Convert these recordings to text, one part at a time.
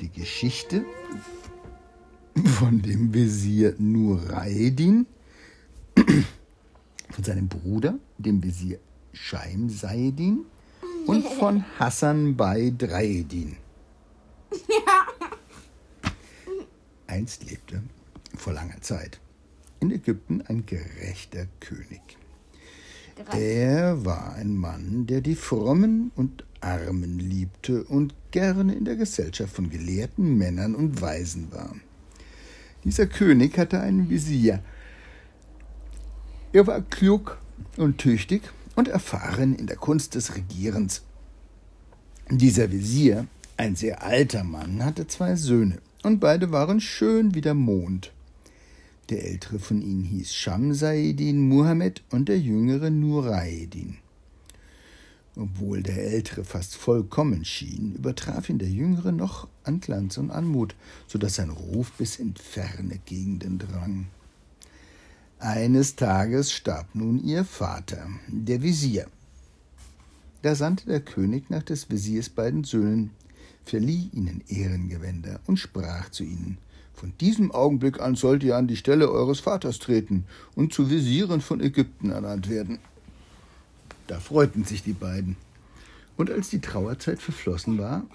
die Geschichte von dem Visier Nuraeddin, von seinem Bruder, dem Visier Scheim Saidin und von Hassan bei Dreieddin. Einst lebte, vor langer Zeit, in Ägypten ein gerechter König. Er war ein Mann, der die Frommen und Armen liebte und gerne in der Gesellschaft von gelehrten Männern und Weisen war. Dieser König hatte einen Visier. Er war klug und tüchtig und erfahren in der Kunst des Regierens. Dieser Visier, ein sehr alter Mann, hatte zwei Söhne, und beide waren schön wie der Mond. Der ältere von ihnen hieß Shamsaidin Muhammad und der jüngere Nuraeddin. Obwohl der ältere fast vollkommen schien, übertraf ihn der jüngere noch an Glanz und Anmut, so dass sein Ruf bis in ferne Gegenden drang. Eines Tages starb nun ihr Vater, der Visier. Da sandte der König nach des Visiers beiden Söhnen, verlieh ihnen Ehrengewänder und sprach zu ihnen, von diesem Augenblick an sollt ihr an die Stelle eures Vaters treten und zu Visieren von Ägypten ernannt werden. Da freuten sich die beiden. Und als die Trauerzeit verflossen war,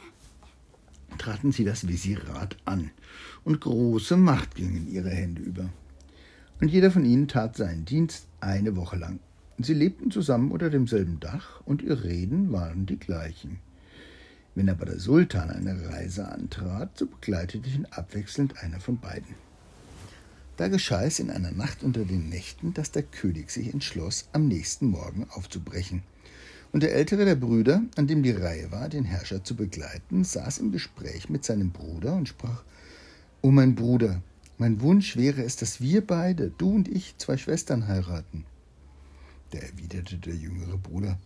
traten sie das Visirat an, und große Macht ging in ihre Hände über. Und jeder von ihnen tat seinen Dienst eine Woche lang. Sie lebten zusammen unter demselben Dach, und ihre Reden waren die gleichen. Wenn aber der Sultan eine Reise antrat, so begleitete ihn abwechselnd einer von beiden. Da geschah es in einer Nacht unter den Nächten, dass der König sich entschloss, am nächsten Morgen aufzubrechen. Und der ältere der Brüder, an dem die Reihe war, den Herrscher zu begleiten, saß im Gespräch mit seinem Bruder und sprach O mein Bruder, mein Wunsch wäre es, dass wir beide, du und ich, zwei Schwestern heiraten. Da erwiderte der jüngere Bruder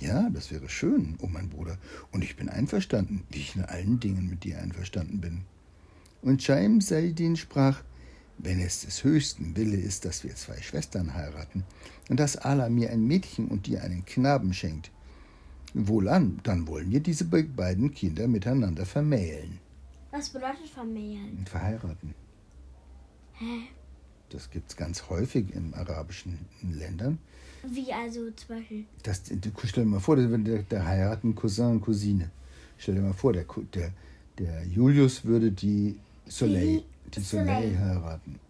ja, das wäre schön, oh mein Bruder, und ich bin einverstanden, wie ich in allen Dingen mit dir einverstanden bin. Und Scheim Seidin sprach, wenn es des höchsten Wille ist, dass wir zwei Schwestern heiraten, und dass Allah mir ein Mädchen und dir einen Knaben schenkt, wohlan, dann wollen wir diese beiden Kinder miteinander vermählen. Was bedeutet vermählen? Verheiraten. Hä? Das gibt es ganz häufig in arabischen Ländern. Wie also zum Beispiel? Das, stell dir mal vor, der, der heiraten Cousin und Cousine. Stell dir mal vor, der, der, der Julius würde die Soleil, Soleil, Soleil heiraten.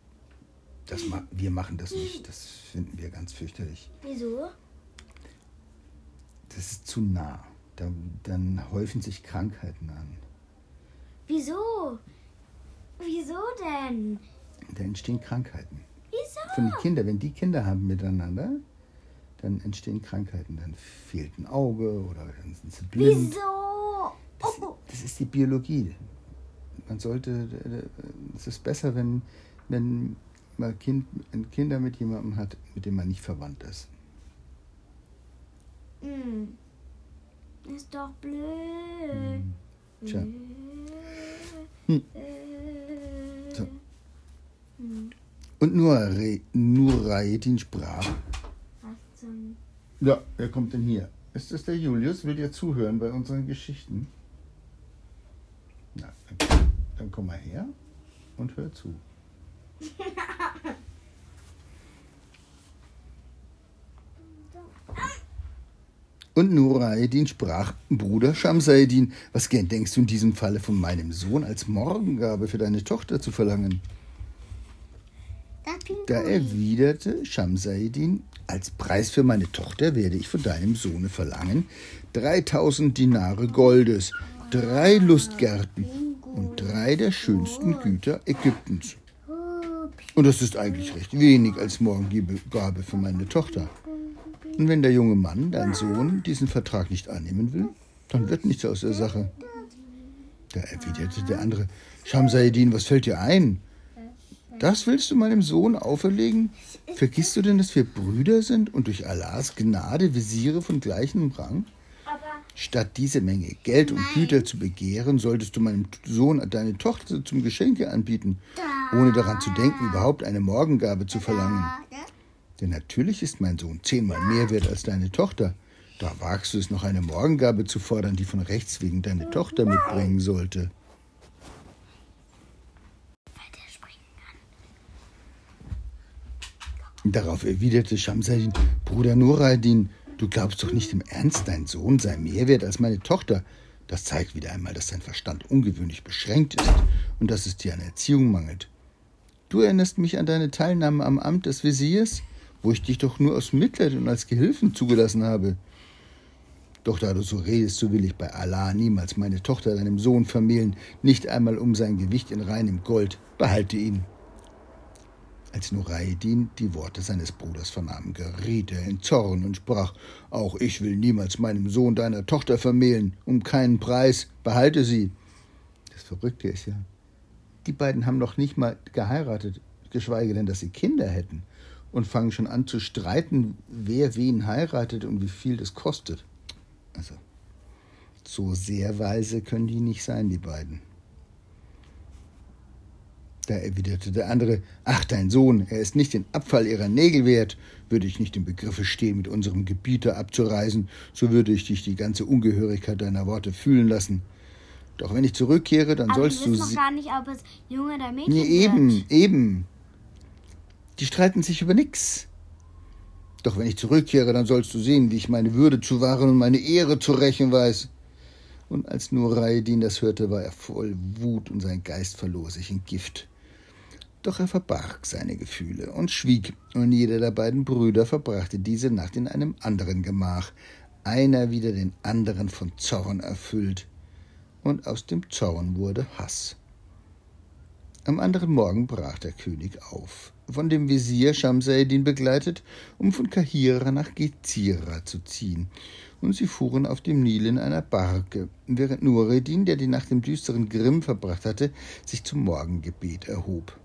Das, wir machen das nicht. Das finden wir ganz fürchterlich. Wieso? Das ist zu nah. Dann, dann häufen sich Krankheiten an. Wieso? Wieso denn? Da entstehen Krankheiten. Wieso? Von den Kindern, wenn die Kinder haben miteinander, dann entstehen Krankheiten. Dann fehlt ein Auge oder dann sind sie blind. Wieso? Das, das ist die Biologie. Man sollte, es ist besser, wenn, wenn man kind, Kinder mit jemandem hat, mit dem man nicht verwandt ist. Hm. Ist doch blöd. Hm. Tja. Hm. So. Hm. Und Nuraedin sprach. Ja, wer kommt denn hier? Ist das der Julius? Will dir zuhören bei unseren Geschichten? Komm mal her und hör zu. Und Nuraedin sprach, Bruder Shamsaedin, was gern denkst du in diesem Falle von meinem Sohn als Morgengabe für deine Tochter zu verlangen? Da erwiderte Shamsaedin, als Preis für meine Tochter werde ich von deinem Sohne verlangen 3000 Dinare Goldes, drei Lustgärten und drei der schönsten Güter Ägyptens. Und das ist eigentlich recht wenig als Morgengabe für meine Tochter. Und wenn der junge Mann, dein Sohn, diesen Vertrag nicht annehmen will, dann wird nichts aus der Sache. Da erwiderte der andere, Shamsaedin, was fällt dir ein? Das willst du meinem Sohn auferlegen? Vergisst du denn, dass wir Brüder sind und durch Allahs Gnade Visiere von gleichem Rang? Statt diese Menge Geld und Güter zu begehren, solltest du meinem Sohn deine Tochter zum Geschenke anbieten, ohne daran zu denken, überhaupt eine Morgengabe zu verlangen. Denn natürlich ist mein Sohn zehnmal mehr wert als deine Tochter. Da wagst du es noch eine Morgengabe zu fordern, die von Rechts wegen deine Tochter mitbringen sollte. Darauf erwiderte Shamsadin, Bruder Nuradin, du glaubst doch nicht im Ernst, dein Sohn sei mehr wert als meine Tochter. Das zeigt wieder einmal, dass dein Verstand ungewöhnlich beschränkt ist und dass es dir an Erziehung mangelt. Du erinnerst mich an deine Teilnahme am Amt des Wesirs, wo ich dich doch nur aus Mitleid und als Gehilfen zugelassen habe. Doch da du so redest, so will ich bei Allah niemals meine Tochter deinem Sohn vermählen, nicht einmal um sein Gewicht in reinem Gold. Behalte ihn. Als Nureidin die Worte seines Bruders vernahm, geriet er in Zorn und sprach: Auch ich will niemals meinem Sohn deiner Tochter vermählen, um keinen Preis, behalte sie. Das Verrückte ist ja, die beiden haben noch nicht mal geheiratet, geschweige denn, dass sie Kinder hätten, und fangen schon an zu streiten, wer wen heiratet und wie viel das kostet. Also, so sehr weise können die nicht sein, die beiden. Da erwiderte der andere, ach dein Sohn, er ist nicht den Abfall ihrer Nägel wert. Würde ich nicht im Begriffe stehen, mit unserem Gebieter abzureisen, so würde ich dich die ganze Ungehörigkeit deiner Worte fühlen lassen. Doch wenn ich zurückkehre, dann Aber sollst du du weißt noch gar nicht, ob es Junge oder Mädchen Nee, eben, wird. eben. Die streiten sich über nix. Doch wenn ich zurückkehre, dann sollst du sehen, wie ich meine Würde zu wahren und meine Ehre zu rächen weiß. Und als Nureddin das hörte, war er voll Wut und sein Geist verlor sich in Gift. Doch er verbarg seine Gefühle und schwieg, und jeder der beiden Brüder verbrachte diese Nacht in einem anderen Gemach, einer wieder den anderen von Zorn erfüllt, und aus dem Zorn wurde Hass. Am anderen Morgen brach der König auf, von dem Wesir Schamseddin begleitet, um von Kahira nach Gezira zu ziehen, und sie fuhren auf dem Nil in einer Barke, während Nureddin, der die Nacht im düsteren Grimm verbracht hatte, sich zum Morgengebet erhob.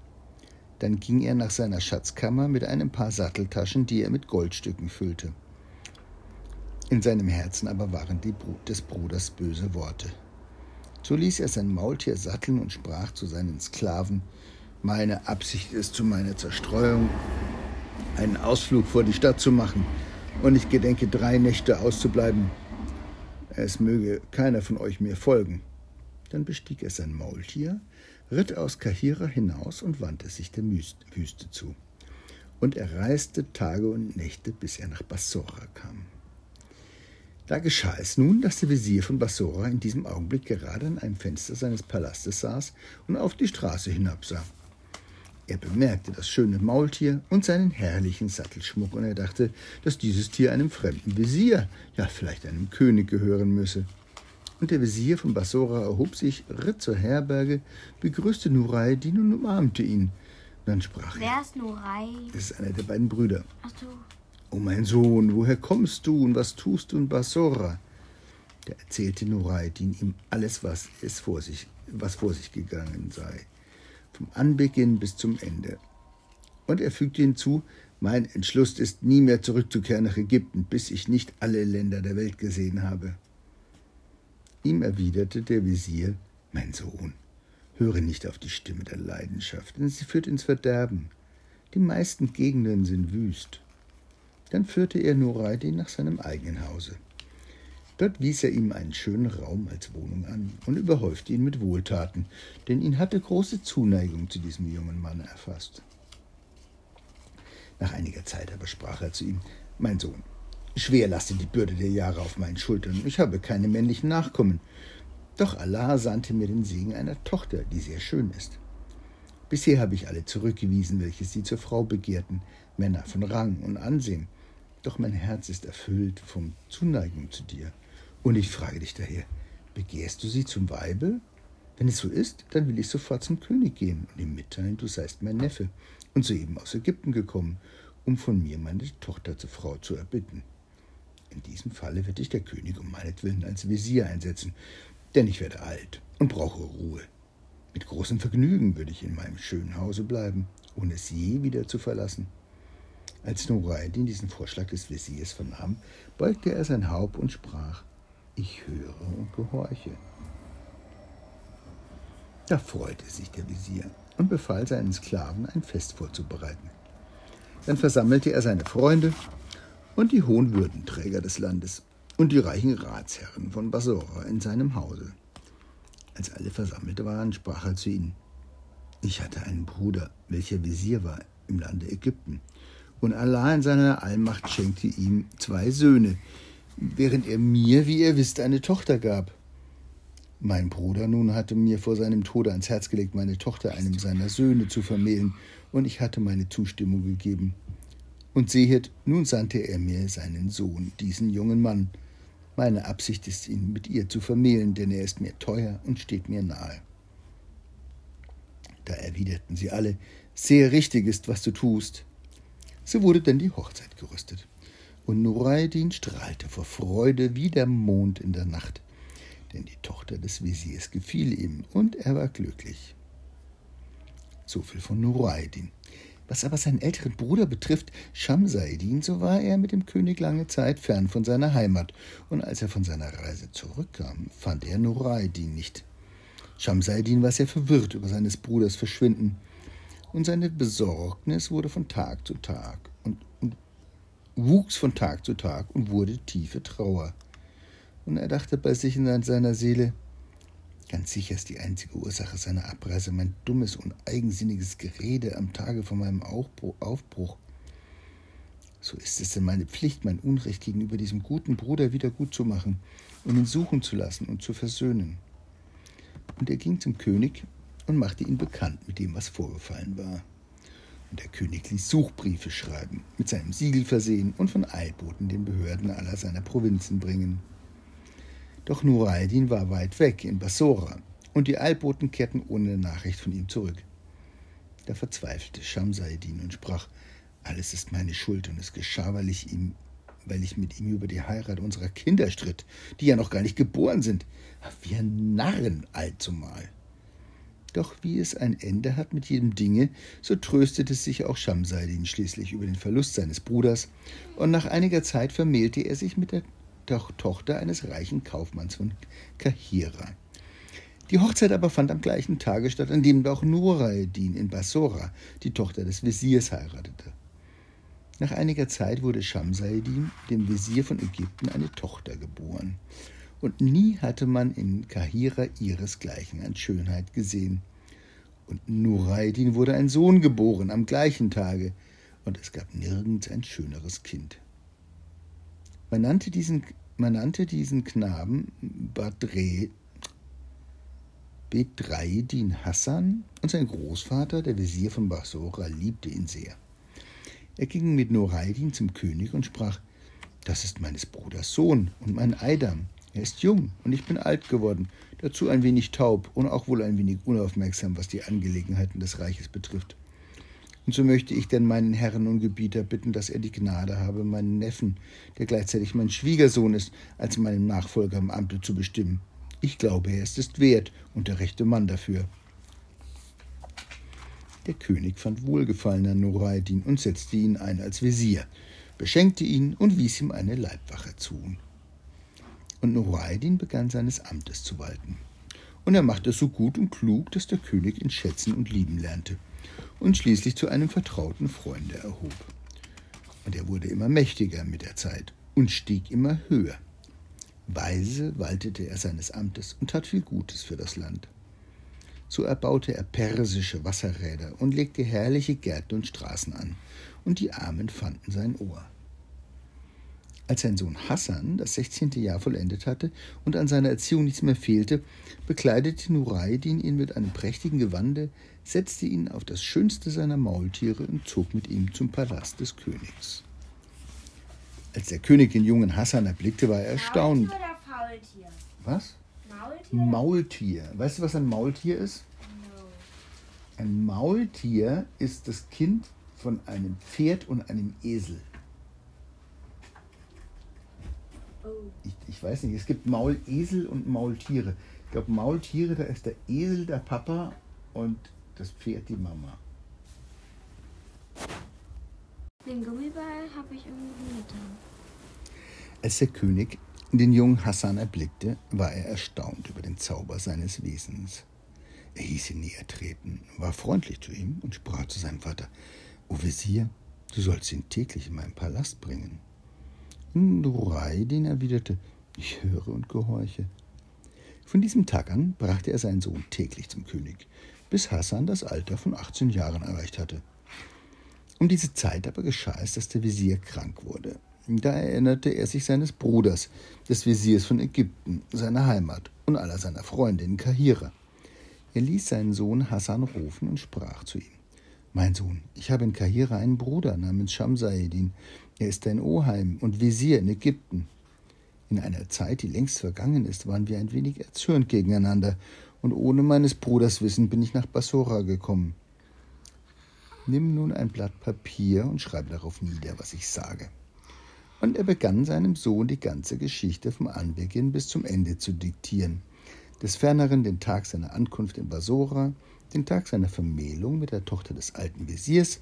Dann ging er nach seiner Schatzkammer mit einem paar Satteltaschen, die er mit Goldstücken füllte. In seinem Herzen aber waren die Brut des Bruders böse Worte. So ließ er sein Maultier satteln und sprach zu seinen Sklaven, meine Absicht ist zu meiner Zerstreuung, einen Ausflug vor die Stadt zu machen, und ich gedenke drei Nächte auszubleiben. Es möge keiner von euch mir folgen. Dann bestieg er sein Maultier, ritt aus Kahira hinaus und wandte sich der Wüste zu. Und er reiste Tage und Nächte, bis er nach Bassora kam. Da geschah es nun, dass der Wesir von Bassora in diesem Augenblick gerade an einem Fenster seines Palastes saß und auf die Straße hinabsah. Er bemerkte das schöne Maultier und seinen herrlichen Sattelschmuck, und er dachte, dass dieses Tier einem fremden Wesir, ja vielleicht einem König gehören müsse. Und der Wesir von Bassora erhob sich, ritt zur Herberge, begrüßte Nureddin und umarmte ihn. Dann sprach er, Wer ist Nurai? das ist einer der beiden Brüder. Ach du, O mein Sohn, woher kommst du und was tust du in Bassora? Da erzählte Nureddin ihm alles, was, es vor sich, was vor sich gegangen sei, vom Anbeginn bis zum Ende. Und er fügte hinzu, mein Entschluss ist, nie mehr zurückzukehren nach Ägypten, bis ich nicht alle Länder der Welt gesehen habe. Ihm erwiderte der Wesir, mein Sohn, höre nicht auf die Stimme der Leidenschaft, denn sie führt ins Verderben. Die meisten Gegenden sind wüst. Dann führte er Nureddin nach seinem eigenen Hause. Dort wies er ihm einen schönen Raum als Wohnung an und überhäufte ihn mit Wohltaten, denn ihn hatte große Zuneigung zu diesem jungen Mann erfasst. Nach einiger Zeit aber sprach er zu ihm, Mein Sohn, schwer lastet die Bürde der Jahre auf meinen Schultern, ich habe keine männlichen Nachkommen. Doch Allah sandte mir den Segen einer Tochter, die sehr schön ist. Bisher habe ich alle zurückgewiesen, welche sie zur Frau begehrten, Männer von Rang und Ansehen. Doch mein Herz ist erfüllt von Zuneigung zu dir. Und ich frage dich daher, begehrst du sie zum Weibe? Wenn es so ist, dann will ich sofort zum König gehen und ihm mitteilen, du seist mein Neffe und soeben aus Ägypten gekommen, um von mir meine Tochter zur Frau zu erbitten. In diesem Falle wird dich der König um meinetwillen als Wesir einsetzen, denn ich werde alt und brauche Ruhe. Mit großem Vergnügen würde ich in meinem schönen Hause bleiben, ohne es je wieder zu verlassen. Als Nureddin diesen Vorschlag des Wesirs vernahm, beugte er sein Haupt und sprach, ich höre und gehorche. Da freute sich der Wesir und befahl seinen Sklaven, ein Fest vorzubereiten. Dann versammelte er seine Freunde und die hohen Würdenträger des Landes und die reichen Ratsherren von Bassora in seinem Hause. Als alle versammelt waren, sprach er zu ihnen, ich hatte einen Bruder, welcher Wesir war im Lande Ägypten, Und Allah in seiner Allmacht schenkte ihm zwei Söhne, während er mir, wie ihr wisst, eine Tochter gab. Mein Bruder nun hatte mir vor seinem Tode ans Herz gelegt, meine Tochter einem seiner Söhne zu vermählen, und ich hatte meine Zustimmung gegeben. Und sehet, nun sandte er mir seinen Sohn, diesen jungen Mann. Meine Absicht ist, ihn mit ihr zu vermählen, denn er ist mir teuer und steht mir nahe. Da erwiderten sie alle, sehr richtig ist, was du tust. So wurde denn die Hochzeit gerüstet. Und Nureddin strahlte vor Freude wie der Mond in der Nacht, denn die Tochter des Wesirs gefiel ihm und er war glücklich. So viel von Nureddin. Was aber seinen älteren Bruder betrifft, Schamseidin, so war er mit dem König lange Zeit fern von seiner Heimat, und als er von seiner Reise zurückkam, fand er Nureddin nicht. Schamseidin war sehr verwirrt über seines Bruders Verschwinden, und seine Besorgnis wurde von Tag zu Tag und, und wuchs von Tag zu Tag und wurde tiefe Trauer. Und er dachte bei sich in seiner Seele, Ganz sicher ist die einzige Ursache seiner Abreise mein dummes und eigensinniges Gerede am Tage vor meinem Aufbruch. So ist es denn meine Pflicht, mein Unrecht gegenüber diesem guten Bruder wieder gut zu machen und ihn suchen zu lassen und zu versöhnen. Und er ging zum König und machte ihn bekannt mit dem, was vorgefallen war. Und der König ließ Suchbriefe schreiben, mit seinem Siegel versehen und von Eilboten den Behörden aller seiner Provinzen bringen. Doch Nureddin war weit weg in Bassora und die Eilboten kehrten ohne Nachricht von ihm zurück. Da verzweifelte Schamseidin und sprach: Alles ist meine Schuld und es geschah, weil ich ihm, weil ich mit ihm über die Heirat unserer Kinder stritt, die ja noch gar nicht geboren sind. Wir Narren allzumal. Doch wie es ein Ende hat mit jedem Dinge, so tröstete sich auch Schamseidin schließlich über den Verlust seines Bruders, und nach einiger Zeit vermählte er sich mit der Tochter eines reichen Kaufmanns von Kahira. Die Hochzeit aber fand am gleichen Tage statt, an dem auch Nuraeddin in Bassora, die Tochter des Wesirs, heiratete. Nach einiger Zeit wurde Shamsaeddin, dem Wesir von Ägypten, eine Tochter geboren. Und nie hatte man in Kahira ihresgleichen an Schönheit gesehen. Und Nuraeddin wurde ein Sohn geboren am gleichen Tage, und es gab nirgends ein schöneres Kind. Man nannte diesen, man nannte diesen Knaben Badre, Bedreidin Hassan und sein Großvater, der Wesir von Basora, liebte ihn sehr. Er ging mit Noreidin zum König und sprach: Das ist meines Bruders Sohn und mein Eidam. Er ist jung und ich bin alt geworden, dazu ein wenig taub und auch wohl ein wenig unaufmerksam, was die Angelegenheiten des Reiches betrifft. Und so möchte ich denn meinen Herrn und Gebieter bitten, dass er die Gnade habe, meinen Neffen, der gleichzeitig mein Schwiegersohn ist, als meinen Nachfolger im Amte zu bestimmen. Ich glaube, er ist es wert und der rechte Mann dafür. Der König fand Wohlgefallen an Nureddin und setzte ihn ein als Wesir, beschenkte ihn und wies ihm eine Leibwache zu. Und Nureddin begann seines Amtes zu walten. Und er machte es so gut und klug, dass der König ihn schätzen und lieben lernte und schließlich zu einem vertrauten Freunde erhob. Und er wurde immer mächtiger mit der Zeit und stieg immer höher. Weise waltete er seines Amtes und tat viel Gutes für das Land. So erbaute er persische Wasserräder und legte herrliche Gärten und Straßen an, und die Armen fanden sein Ohr. Als sein Sohn Hassan das 16. Jahr vollendet hatte und an seiner Erziehung nichts mehr fehlte, bekleidete Nureidin ihn mit einem prächtigen Gewande, setzte ihn auf das schönste seiner Maultiere und zog mit ihm zum Palast des Königs. Als der König den jungen Hassan erblickte, war er erstaunt. Maultier oder Faultier? Was? Maultier? Maultier. Weißt du, was ein Maultier ist? No. Ein Maultier ist das Kind von einem Pferd und einem Esel. Oh. Ich, ich weiß nicht, es gibt Maulesel und Maultiere. Ich glaube, Maultiere, da ist der Esel der Papa und das Pferd die Mama. Den Gummiball habe ich irgendwie getan. Als der König den jungen Hassan erblickte, war er erstaunt über den Zauber seines Wesens. Er hieß ihn näher treten, war freundlich zu ihm und sprach zu seinem Vater: O Wesir, du sollst ihn täglich in meinen Palast bringen. Nureidin erwiderte: Ich höre und gehorche. Von diesem Tag an brachte er seinen Sohn täglich zum König, bis Hassan das Alter von 18 Jahren erreicht hatte. Um diese Zeit aber geschah es, dass der Visier krank wurde. Da erinnerte er sich seines Bruders, des Visiers von Ägypten, seiner Heimat und aller seiner Freunde in Kahira. Er ließ seinen Sohn Hassan rufen und sprach zu ihm: Mein Sohn, ich habe in Kahira einen Bruder namens Shamsaedin. Er ist dein Oheim und Visier in Ägypten. In einer Zeit, die längst vergangen ist, waren wir ein wenig erzürnt gegeneinander, und ohne meines Bruders Wissen bin ich nach Bassora gekommen. Nimm nun ein Blatt Papier und schreibe darauf nieder, was ich sage. Und er begann seinem Sohn die ganze Geschichte vom Anbeginn bis zum Ende zu diktieren. Des Ferneren den Tag seiner Ankunft in Basora, den Tag seiner Vermählung mit der Tochter des alten Wesirs,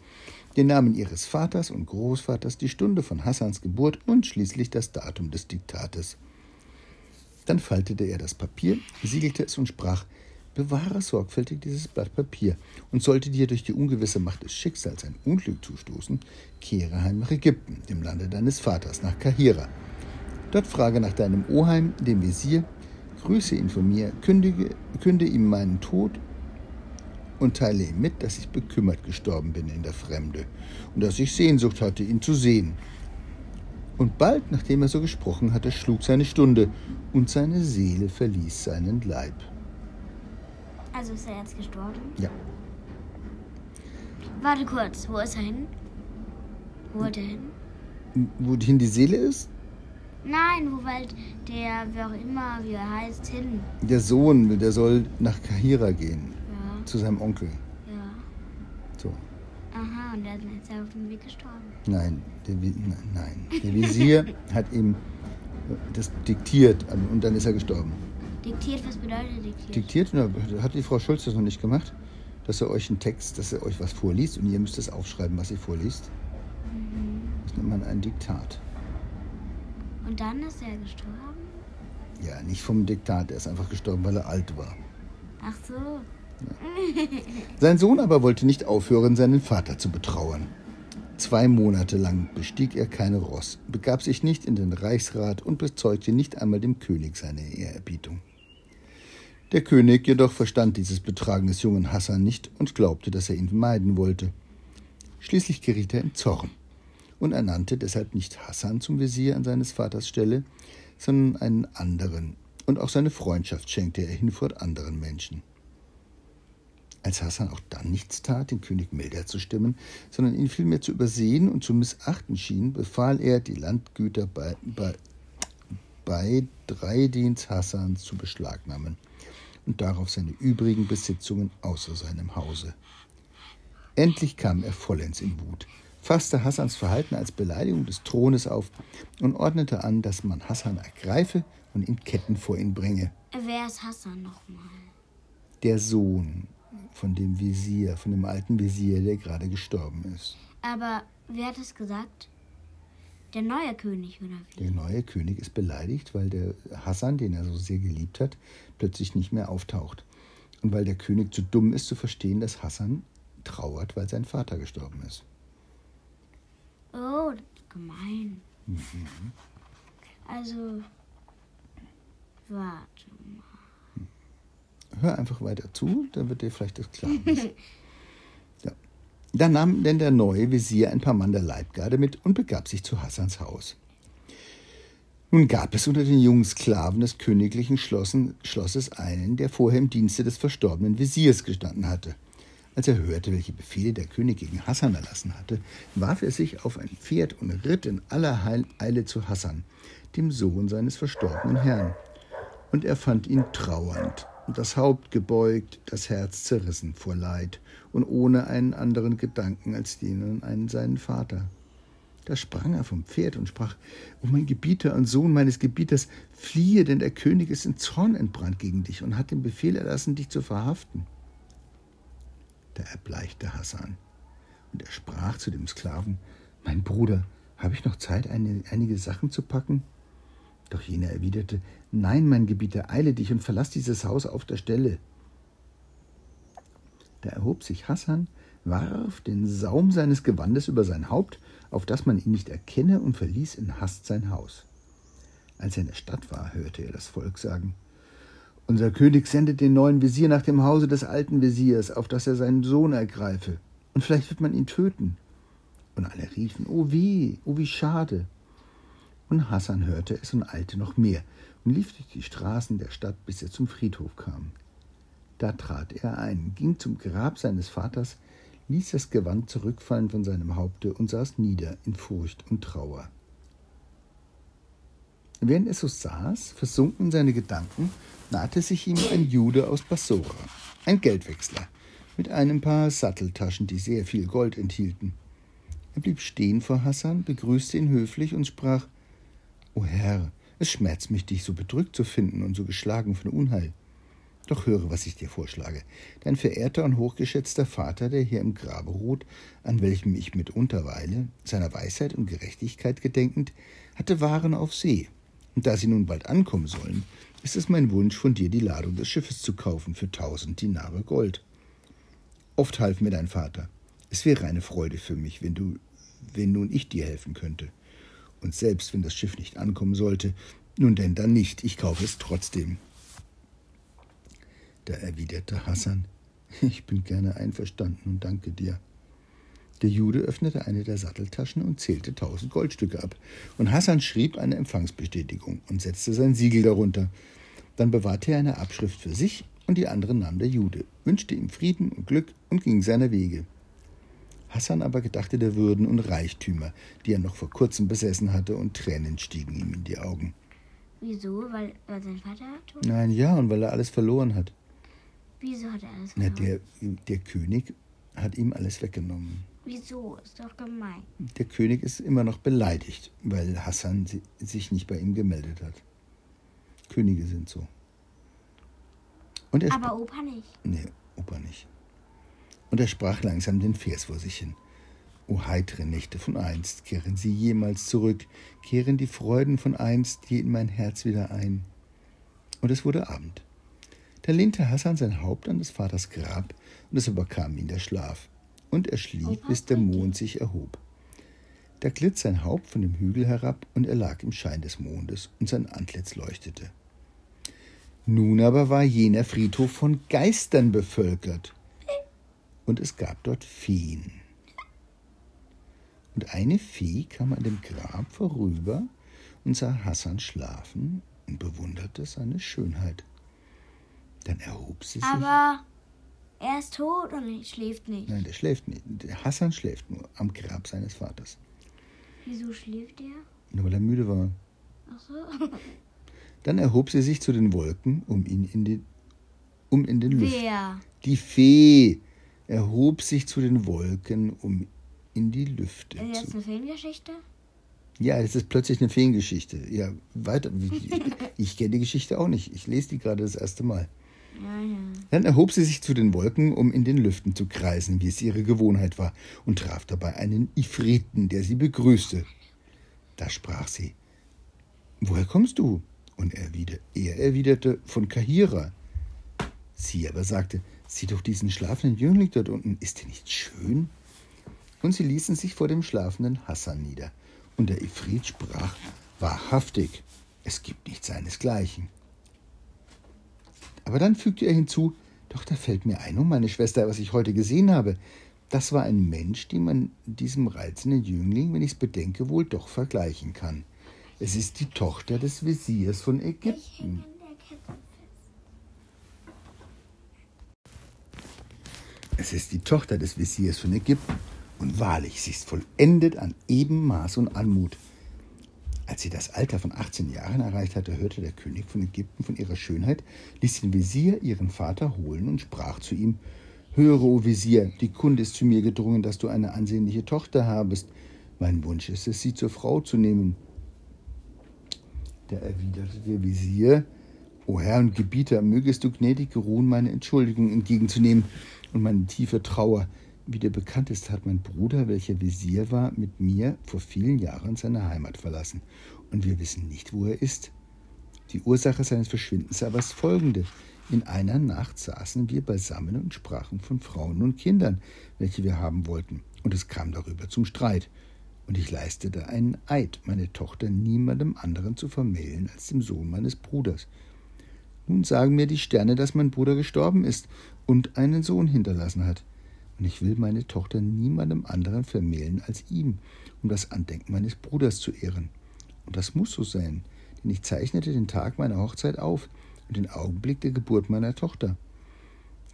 den Namen ihres Vaters und Großvaters, die Stunde von Hassans Geburt und schließlich das Datum des Diktates. Dann faltete er das Papier, siegelte es und sprach Bewahre sorgfältig dieses Blatt Papier, und sollte dir durch die ungewisse Macht des Schicksals ein Unglück zustoßen, kehre heim nach Ägypten, dem Lande deines Vaters, nach Kahira. Dort frage nach deinem Oheim, dem Wesir, grüße ihn von mir, kündige, künde ihm meinen Tod und teile ihm mit, dass ich bekümmert gestorben bin in der Fremde und dass ich Sehnsucht hatte, ihn zu sehen. Und bald, nachdem er so gesprochen hatte, schlug seine Stunde und seine Seele verließ seinen Leib. Also ist er jetzt gestorben? Ja. Warte kurz, wo ist er hin? Wo wollte er hin? Wohin die Seele ist? Nein, wo wollte der, wer auch immer, wie er heißt, hin? Der Sohn, der soll nach Kahira gehen. Ja. Zu seinem Onkel. Ja. So. Aha, und dann ist er auf dem Weg gestorben. Nein, der, nein. der Visier hat ihm das diktiert und dann ist er gestorben. Diktiert, was bedeutet diktiert? Diktiert, na, hat die Frau Schulz das noch nicht gemacht? Dass er euch einen Text, dass er euch was vorliest und ihr müsst es aufschreiben, was sie vorliest. Das nennt man ein Diktat. Und dann ist er gestorben? Ja, nicht vom Diktat, er ist einfach gestorben, weil er alt war. Ach so. Sein Sohn aber wollte nicht aufhören, seinen Vater zu betrauern. Zwei Monate lang bestieg er keine Ross, begab sich nicht in den Reichsrat und bezeugte nicht einmal dem König seine Ehrerbietung. Der König jedoch verstand dieses Betragen des jungen Hassan nicht und glaubte, dass er ihn meiden wollte. Schließlich geriet er in Zorn und ernannte deshalb nicht Hassan zum Visier an seines Vaters Stelle, sondern einen anderen, und auch seine Freundschaft schenkte er hinfort anderen Menschen. Als Hassan auch dann nichts tat, den König milder zu stimmen, sondern ihn vielmehr zu übersehen und zu missachten schien, befahl er, die Landgüter bei, bei, bei Dreidins Hassans zu beschlagnahmen und darauf seine übrigen Besitzungen außer seinem Hause. Endlich kam er vollends in Wut, fasste Hassans Verhalten als Beleidigung des Thrones auf und ordnete an, dass man Hassan ergreife und in Ketten vor ihn bringe. Wer ist Hassan nochmal? Der Sohn von dem Visier, von dem alten Visier, der gerade gestorben ist. Aber wer hat es gesagt? Der neue König, oder wie? Der neue König ist beleidigt, weil der Hassan, den er so sehr geliebt hat, plötzlich nicht mehr auftaucht. Und weil der König zu dumm ist zu verstehen, dass Hassan trauert, weil sein Vater gestorben ist. Oh, das ist gemein. Also, warte mal. Hör einfach weiter zu, dann wird dir vielleicht das klar. ja. Da nahm denn der neue Visier ein paar Mann der Leibgarde mit und begab sich zu Hassans Haus. Nun gab es unter den jungen Sklaven des königlichen Schlosses einen, der vorher im Dienste des verstorbenen Visiers gestanden hatte. Als er hörte, welche Befehle der König gegen Hassan erlassen hatte, warf er sich auf ein Pferd und ritt in aller Eile zu Hassan, dem Sohn seines verstorbenen Herrn. Und er fand ihn trauernd, und das Haupt gebeugt, das Herz zerrissen vor Leid und ohne einen anderen Gedanken als den an einen seinen Vater. Da sprang er vom Pferd und sprach, O mein Gebieter und Sohn meines Gebieters, fliehe, denn der König ist in Zorn entbrannt gegen dich und hat den Befehl erlassen, dich zu verhaften. Da erbleichte Hassan, und er sprach zu dem Sklaven, Mein Bruder, habe ich noch Zeit, eine, einige Sachen zu packen? Doch jener erwiderte, Nein, mein Gebieter, eile dich und verlass dieses Haus auf der Stelle. Da erhob sich Hassan, warf den Saum seines Gewandes über sein Haupt, auf dass man ihn nicht erkenne, und verließ in Hast sein Haus. Als er in der Stadt war, hörte er das Volk sagen, Unser König sendet den neuen Visier nach dem Hause des alten Visiers, auf dass er seinen Sohn ergreife, und vielleicht wird man ihn töten. Und alle riefen, oh weh, oh wie schade. Und Hassan hörte es und eilte noch mehr und lief durch die Straßen der Stadt, bis er zum Friedhof kam. Da trat er ein, ging zum Grab seines Vaters, ließ das Gewand zurückfallen von seinem Haupte und saß nieder in Furcht und Trauer. Während er so saß, versunken in seine Gedanken, nahte sich ihm ein Jude aus Bassora, ein Geldwechsler, mit einem paar Satteltaschen, die sehr viel Gold enthielten. Er blieb stehen vor Hassan, begrüßte ihn höflich und sprach O Herr, es schmerzt mich, dich so bedrückt zu finden und so geschlagen von Unheil. Doch höre, was ich dir vorschlage. Dein verehrter und hochgeschätzter Vater, der hier im Grabe ruht, an welchem ich mitunter weile, seiner Weisheit und Gerechtigkeit gedenkend, hatte Waren auf See. Und da sie nun bald ankommen sollen, ist es mein Wunsch, von dir die Ladung des Schiffes zu kaufen für tausend Dinare Gold. Oft half mir dein Vater. Es wäre eine Freude für mich, wenn du, wenn nun ich dir helfen könnte. Und selbst wenn das Schiff nicht ankommen sollte, nun denn dann nicht, ich kaufe es trotzdem. Da erwiderte Hassan, ich bin gerne einverstanden und danke dir. Der Jude öffnete eine der Satteltaschen und zählte tausend Goldstücke ab. Und Hassan schrieb eine Empfangsbestätigung und setzte sein Siegel darunter. Dann bewahrte er eine Abschrift für sich und die andere nahm der Jude, wünschte ihm Frieden und Glück und ging seiner Wege. Hassan aber gedachte der Würden und Reichtümer, die er noch vor kurzem besessen hatte, und Tränen stiegen ihm in die Augen. Wieso? Weil er sein Vater hat? Nein, ja, und weil er alles verloren hat. Wieso hat er alles verloren? Na, der, der König hat ihm alles weggenommen. Wieso? Ist doch gemein. Der König ist immer noch beleidigt, weil Hassan sich nicht bei ihm gemeldet hat. Könige sind so. Aber Opa nicht. Nee, Opa nicht und er sprach langsam den Vers vor sich hin. O heitere Nächte von einst, kehren sie jemals zurück, kehren die Freuden von einst je in mein Herz wieder ein. Und es wurde Abend. Da lehnte Hassan sein Haupt an des Vaters Grab, und es überkam ihn der Schlaf, und er schlief, bis der Mond sich erhob. Da glitt sein Haupt von dem Hügel herab, und er lag im Schein des Mondes, und sein Antlitz leuchtete. Nun aber war jener Friedhof von Geistern bevölkert, und es gab dort Feen. Und eine Fee kam an dem Grab vorüber und sah Hassan schlafen und bewunderte seine Schönheit. Dann erhob sie sich. Aber er ist tot und schläft nicht. Nein, der schläft nicht. Der Hassan schläft nur am Grab seines Vaters. Wieso schläft er? Nur weil er müde war. Ach so. Dann erhob sie sich zu den Wolken, um ihn in den um in den Luft. Wer? Die Fee erhob sich zu den Wolken, um in die Lüfte ist das eine Feengeschichte? Ja, das ist plötzlich eine Feengeschichte. Ja, weiter. Ich, ich kenne die Geschichte auch nicht. Ich lese die gerade das erste Mal. Ja, ja. Dann erhob sie sich zu den Wolken, um in den Lüften zu kreisen, wie es ihre Gewohnheit war, und traf dabei einen Ifriten, der sie begrüßte. Da sprach sie: Woher kommst du? Und er, wieder, er erwiderte: Von Kahira. Sie aber sagte: Sieh doch diesen schlafenden Jüngling dort unten. Ist der nicht schön? Und sie ließen sich vor dem schlafenden Hassan nieder. Und der Ifrit sprach, wahrhaftig, es gibt nicht seinesgleichen. Aber dann fügte er hinzu, doch da fällt mir ein, oh meine Schwester, was ich heute gesehen habe. Das war ein Mensch, den man diesem reizenden Jüngling, wenn ich es bedenke, wohl doch vergleichen kann. Es ist die Tochter des Wesirs von Ägypten. Es ist die Tochter des Wesirs von Ägypten. Und wahrlich, sie ist vollendet an Ebenmaß und Anmut. Als sie das Alter von 18 Jahren erreicht hatte, hörte der König von Ägypten von ihrer Schönheit, ließ den Wesir ihren Vater holen und sprach zu ihm: Höre, o Wesir, die Kunde ist zu mir gedrungen, dass du eine ansehnliche Tochter habest. Mein Wunsch ist es, sie zur Frau zu nehmen. Da erwiderte der Wesir: O Herr und Gebieter, mögest du gnädig geruhen, meine Entschuldigung entgegenzunehmen und meine tiefe Trauer. Wie dir bekannt ist, hat mein Bruder, welcher Visier war, mit mir vor vielen Jahren seine Heimat verlassen, und wir wissen nicht, wo er ist. Die Ursache seines Verschwindens aber ist folgende. In einer Nacht saßen wir beisammen und sprachen von Frauen und Kindern, welche wir haben wollten, und es kam darüber zum Streit. Und ich leistete einen Eid, meine Tochter niemandem anderen zu vermählen als dem Sohn meines Bruders. Nun sagen mir die Sterne, dass mein Bruder gestorben ist und einen Sohn hinterlassen hat. Und ich will meine Tochter niemandem anderen vermählen als ihm, um das Andenken meines Bruders zu ehren. Und das muss so sein, denn ich zeichnete den Tag meiner Hochzeit auf und den Augenblick der Geburt meiner Tochter.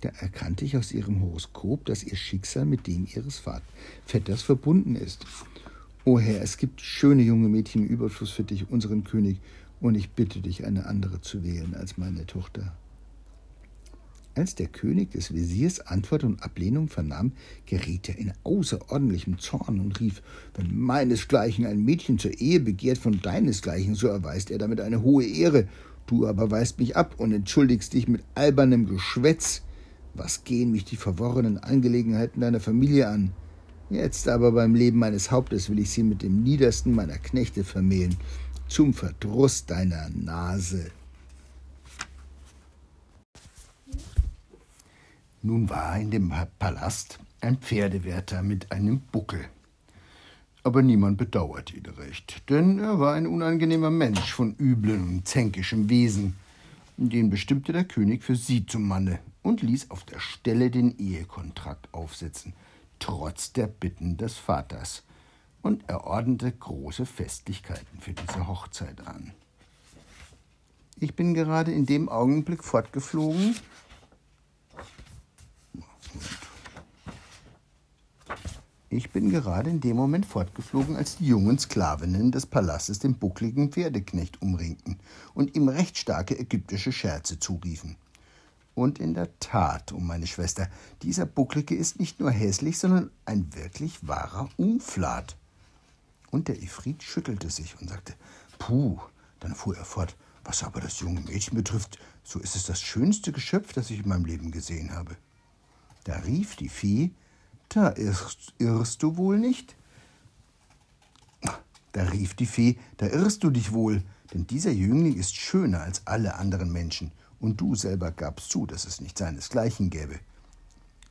Da erkannte ich aus ihrem Horoskop, dass ihr Schicksal mit dem ihres Vetters verbunden ist. O Herr, es gibt schöne junge Mädchen im Überfluss für dich, unseren König, und ich bitte dich, eine andere zu wählen als meine Tochter. Als der König des Wesirs Antwort und Ablehnung vernahm, geriet er in außerordentlichem Zorn und rief, wenn meinesgleichen ein Mädchen zur Ehe begehrt von deinesgleichen, so erweist er damit eine hohe Ehre. Du aber weist mich ab und entschuldigst dich mit albernem Geschwätz. Was gehen mich die verworrenen Angelegenheiten deiner Familie an? Jetzt aber beim Leben meines Hauptes will ich sie mit dem niedersten meiner Knechte vermählen, zum Verdruss deiner Nase. Nun war in dem Palast ein Pferdewärter mit einem Buckel. Aber niemand bedauerte ihn recht, denn er war ein unangenehmer Mensch von üblem und zänkischem Wesen. Den bestimmte der König für sie zum Manne und ließ auf der Stelle den Ehekontrakt aufsetzen – trotz der Bitten des Vaters, und er ordnete große Festlichkeiten für diese Hochzeit an. Ich bin gerade in dem Augenblick fortgeflogen. Ich bin gerade in dem Moment fortgeflogen, als die jungen Sklavinnen des Palastes den buckligen Pferdeknecht umringten und ihm recht starke ägyptische Scherze zuriefen. Und in der Tat, um meine Schwester, dieser Bucklige ist nicht nur hässlich, sondern ein wirklich wahrer Umflat. Und der Ifrit schüttelte sich und sagte, Puh, dann fuhr er fort, was aber das junge Mädchen betrifft, so ist es das schönste Geschöpf, das ich in meinem Leben gesehen habe. Da rief die Fee, da irrst, irrst du wohl nicht? Da rief die Fee, da irrst du dich wohl, denn dieser Jüngling ist schöner als alle anderen Menschen und du selber gabst zu, dass es nicht seinesgleichen gäbe.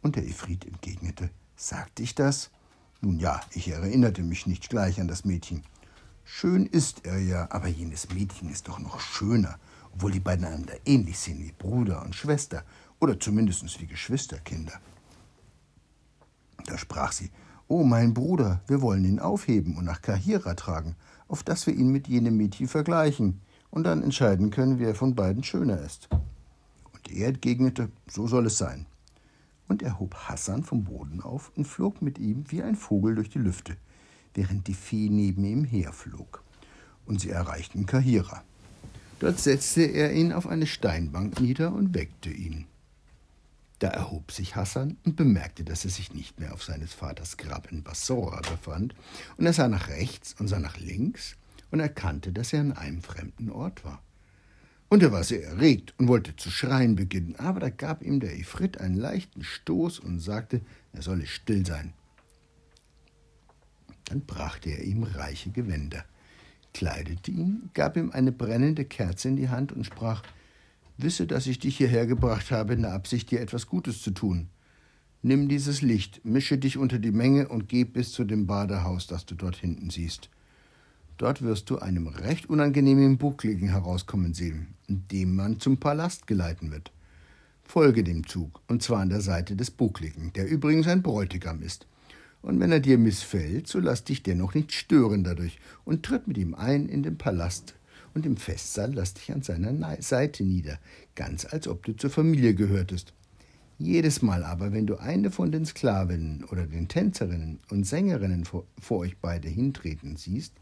Und der Ifrit entgegnete, sagte ich das? Nun ja, ich erinnerte mich nicht gleich an das Mädchen. Schön ist er ja, aber jenes Mädchen ist doch noch schöner, obwohl die beiden einander ähnlich sind wie Bruder und Schwester oder zumindest wie Geschwisterkinder. Da sprach sie, O mein Bruder, wir wollen ihn aufheben und nach Kahira tragen, auf dass wir ihn mit jenem Mädchen vergleichen und dann entscheiden können, wer von beiden schöner ist. Und er entgegnete, so soll es sein. Und er hob Hassan vom Boden auf und flog mit ihm wie ein Vogel durch die Lüfte, während die Fee neben ihm herflog. Und sie erreichten Kahira. Dort setzte er ihn auf eine Steinbank nieder und weckte ihn. Da erhob sich Hassan und bemerkte, dass er sich nicht mehr auf seines Vaters Grab in Bassora befand, und er sah nach rechts und sah nach links, und erkannte, dass er an einem fremden Ort war. Und er war sehr erregt und wollte zu schreien beginnen, aber da gab ihm der Ifrit einen leichten Stoß und sagte, er solle still sein. Dann brachte er ihm reiche Gewänder, kleidete ihn, gab ihm eine brennende Kerze in die Hand und sprach, Wisse, dass ich dich hierher gebracht habe in der Absicht, dir etwas Gutes zu tun. Nimm dieses Licht, mische dich unter die Menge und geh bis zu dem Badehaus, das du dort hinten siehst. Dort wirst du einem recht unangenehmen Buckligen herauskommen sehen, dem man zum Palast geleiten wird. Folge dem Zug, und zwar an der Seite des Buckligen, der übrigens ein Bräutigam ist. Und wenn er dir missfällt, so lass dich dennoch nicht stören dadurch und tritt mit ihm ein in den Palast und im Festsaal lass dich an seiner Seite nieder, ganz als ob du zur Familie gehörtest. Jedes Mal aber, wenn du eine von den Sklavinnen oder den Tänzerinnen und Sängerinnen vor, vor euch beide hintreten siehst,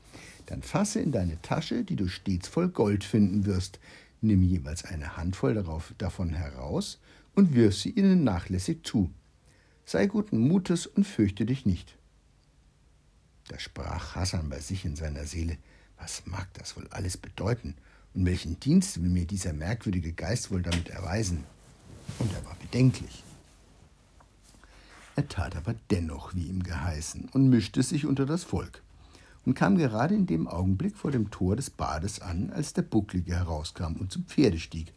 dann fasse in deine Tasche, die du stets voll Gold finden wirst, nimm jeweils eine Handvoll darauf, davon heraus und wirf sie ihnen nachlässig zu. Sei guten Mutes und fürchte dich nicht. Da sprach Hassan bei sich in seiner Seele, was mag das wohl alles bedeuten und welchen Dienst will mir dieser merkwürdige Geist wohl damit erweisen? Und er war bedenklich. Er tat aber dennoch, wie ihm geheißen, und mischte sich unter das Volk und kam gerade in dem Augenblick vor dem Tor des Bades an, als der Bucklige herauskam und zum Pferde stieg.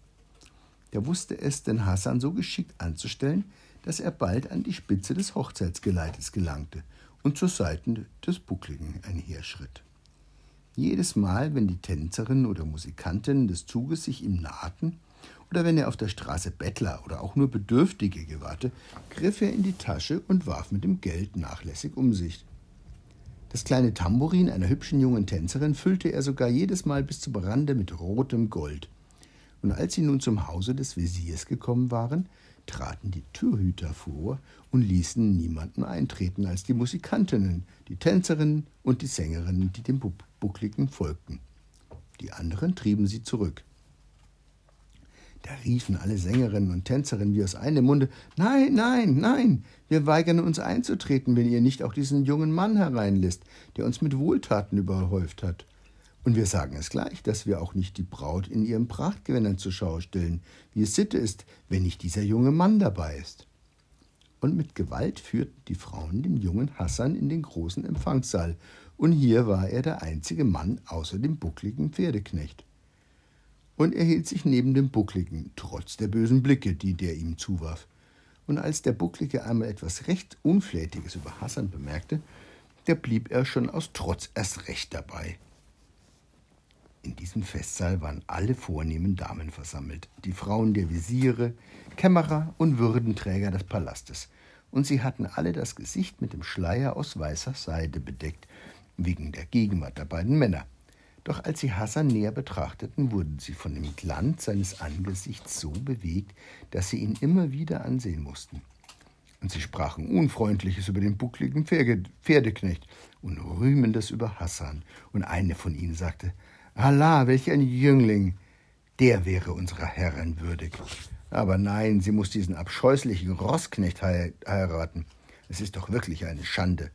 Der wusste es, den Hassan so geschickt anzustellen, dass er bald an die Spitze des Hochzeitsgeleites gelangte und zur Seite des Buckligen einherschritt. Jedes Mal, wenn die Tänzerinnen oder Musikantinnen des Zuges sich ihm nahten, oder wenn er auf der Straße Bettler oder auch nur Bedürftige gewahrte, griff er in die Tasche und warf mit dem Geld nachlässig um sich. Das kleine Tambourin einer hübschen jungen Tänzerin füllte er sogar jedes Mal bis zum Rande mit rotem Gold. Und als sie nun zum Hause des Wesirs gekommen waren, traten die Türhüter vor und ließen niemanden eintreten als die Musikantinnen, die Tänzerinnen und die Sängerinnen, die dem Buckligen folgten. Die anderen trieben sie zurück. Da riefen alle Sängerinnen und Tänzerinnen wie aus einem Munde Nein, nein, nein, wir weigern uns einzutreten, wenn ihr nicht auch diesen jungen Mann hereinlässt, der uns mit Wohltaten überhäuft hat. Und wir sagen es gleich, dass wir auch nicht die Braut in ihren Prachtgewändern zur Schau stellen, wie es Sitte ist, wenn nicht dieser junge Mann dabei ist. Und mit Gewalt führten die Frauen den jungen Hassan in den großen Empfangssaal, und hier war er der einzige Mann außer dem buckligen Pferdeknecht. Und er hielt sich neben dem Buckligen, trotz der bösen Blicke, die der ihm zuwarf. Und als der Bucklige einmal etwas recht Unflätiges über Hassan bemerkte, da blieb er schon aus Trotz erst recht dabei. In diesem Festsaal waren alle vornehmen Damen versammelt, die Frauen der Visiere, Kämmerer und Würdenträger des Palastes, und sie hatten alle das Gesicht mit dem Schleier aus weißer Seide bedeckt, wegen der Gegenwart der beiden Männer. Doch als sie Hassan näher betrachteten, wurden sie von dem Glanz seines Angesichts so bewegt, dass sie ihn immer wieder ansehen mussten. Und sie sprachen Unfreundliches über den buckligen Pferdeknecht und Rühmendes über Hassan. Und eine von ihnen sagte, Allah, welch ein Jüngling! Der wäre unserer Herrin würdig. Aber nein, sie muss diesen abscheußlichen Rossknecht heiraten. Es ist doch wirklich eine Schande.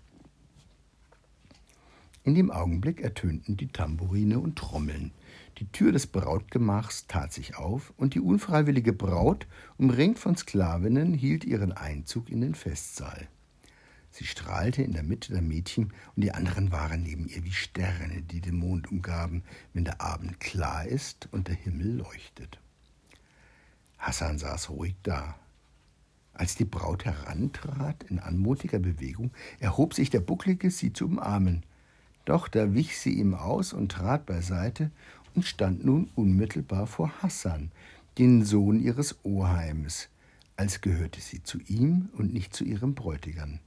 In dem Augenblick ertönten die Tambourine und Trommeln. Die Tür des Brautgemachs tat sich auf, und die unfreiwillige Braut, umringt von Sklavinnen, hielt ihren Einzug in den Festsaal. Sie strahlte in der Mitte der Mädchen, und die anderen waren neben ihr wie Sterne, die den Mond umgaben, wenn der Abend klar ist und der Himmel leuchtet. Hassan saß ruhig da. Als die Braut herantrat in anmutiger Bewegung, erhob sich der Bucklige, sie zu umarmen. Doch da wich sie ihm aus und trat beiseite und stand nun unmittelbar vor Hassan, den Sohn ihres Oheims, als gehörte sie zu ihm und nicht zu ihrem Bräutigam.